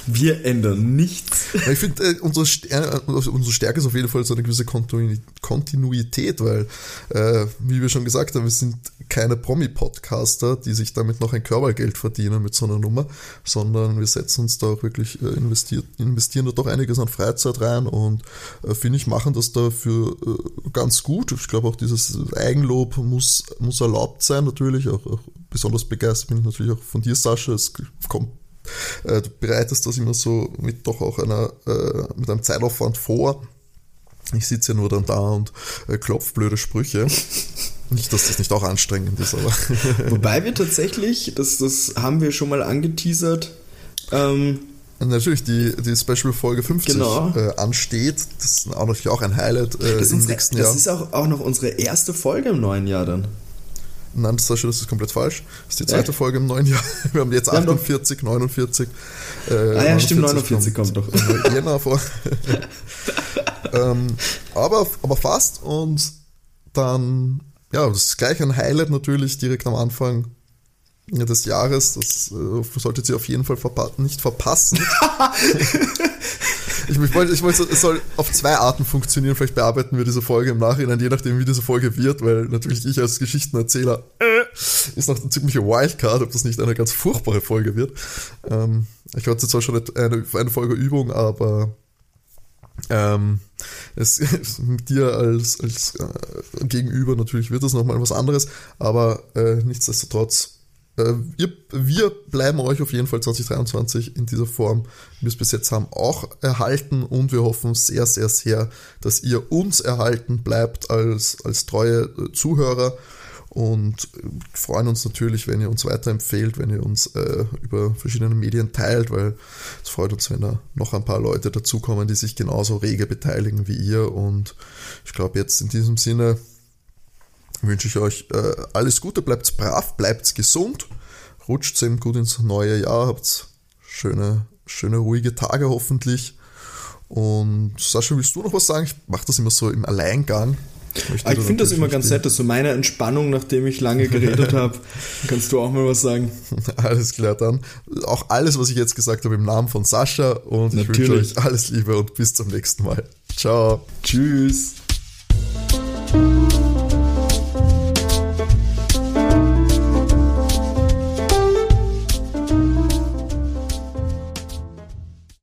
wir ändern nichts. Ich finde, äh, unsere, äh, unsere Stärke ist auf jeden Fall so eine gewisse Kontinuität, weil, äh, wie wir schon gesagt haben, wir sind keine Promi-Podcaster, die sich damit noch ein Körpergeld verdienen mit so einer Nummer, sondern wir setzen uns da auch wirklich, äh, investiert, investieren da doch einiges an Freizeit rein und äh, finde ich, machen das dafür äh, ganz gut. Ich glaube auch dieses Eigenlob muss, muss erlaubt sein, natürlich. Auch, auch besonders begeistert bin ich natürlich auch von dir, Sascha. Es kommt äh, du bereitest das immer so mit doch auch einer, äh, mit einem Zeitaufwand vor. Ich sitze ja nur dann da und äh, klopf blöde Sprüche. Nicht, dass das nicht auch anstrengend ist, aber. Wobei wir tatsächlich, das, das haben wir schon mal angeteasert, ähm, Natürlich, die, die Special Folge 50 genau. äh, ansteht. Das ist auch natürlich auch ein Highlight äh, im unsere, nächsten Jahr. Das ist auch, auch noch unsere erste Folge im neuen Jahr dann. Nein, das ist komplett falsch. Das ist die zweite Echt? Folge im neuen Jahr. Wir haben jetzt 48, 49. Äh, ah ja, 49 stimmt, 49 kommt, kommt doch. Jänner vor. ähm, aber, aber fast. Und dann, ja, das ist gleich ein Highlight natürlich direkt am Anfang des Jahres. Das äh, solltet ihr auf jeden Fall verpa nicht verpassen. ich, ich wollte, ich wollte, es soll auf zwei Arten funktionieren. Vielleicht bearbeiten wir diese Folge im Nachhinein, je nachdem, wie diese Folge wird, weil natürlich ich als Geschichtenerzähler äh, ist noch eine ziemliche Wildcard, ob das nicht eine ganz furchtbare Folge wird. Ähm, ich hatte zwar schon eine, eine Folge Übung, aber ähm, es, mit dir als, als äh, Gegenüber natürlich wird das nochmal was anderes, aber äh, nichtsdestotrotz äh, wir, wir bleiben euch auf jeden Fall 2023 in dieser Form, wie wir es bis jetzt haben, auch erhalten und wir hoffen sehr, sehr, sehr, dass ihr uns erhalten bleibt als, als treue äh, Zuhörer und freuen uns natürlich, wenn ihr uns weiterempfehlt, wenn ihr uns äh, über verschiedene Medien teilt, weil es freut uns, wenn da noch ein paar Leute dazukommen, die sich genauso rege beteiligen wie ihr und ich glaube jetzt in diesem Sinne wünsche ich euch äh, alles Gute, bleibt brav, bleibt gesund, rutscht eben gut ins neue Jahr, habt schöne, schöne ruhige Tage hoffentlich. Und Sascha, willst du noch was sagen? Ich mache das immer so im Alleingang. Ich, ah, ich finde das immer ganz nett, dass so meine Entspannung, nachdem ich lange geredet habe, kannst du auch mal was sagen. Alles klar, dann auch alles, was ich jetzt gesagt habe, im Namen von Sascha und Natürlich. ich wünsche euch alles Liebe und bis zum nächsten Mal. Ciao. Tschüss.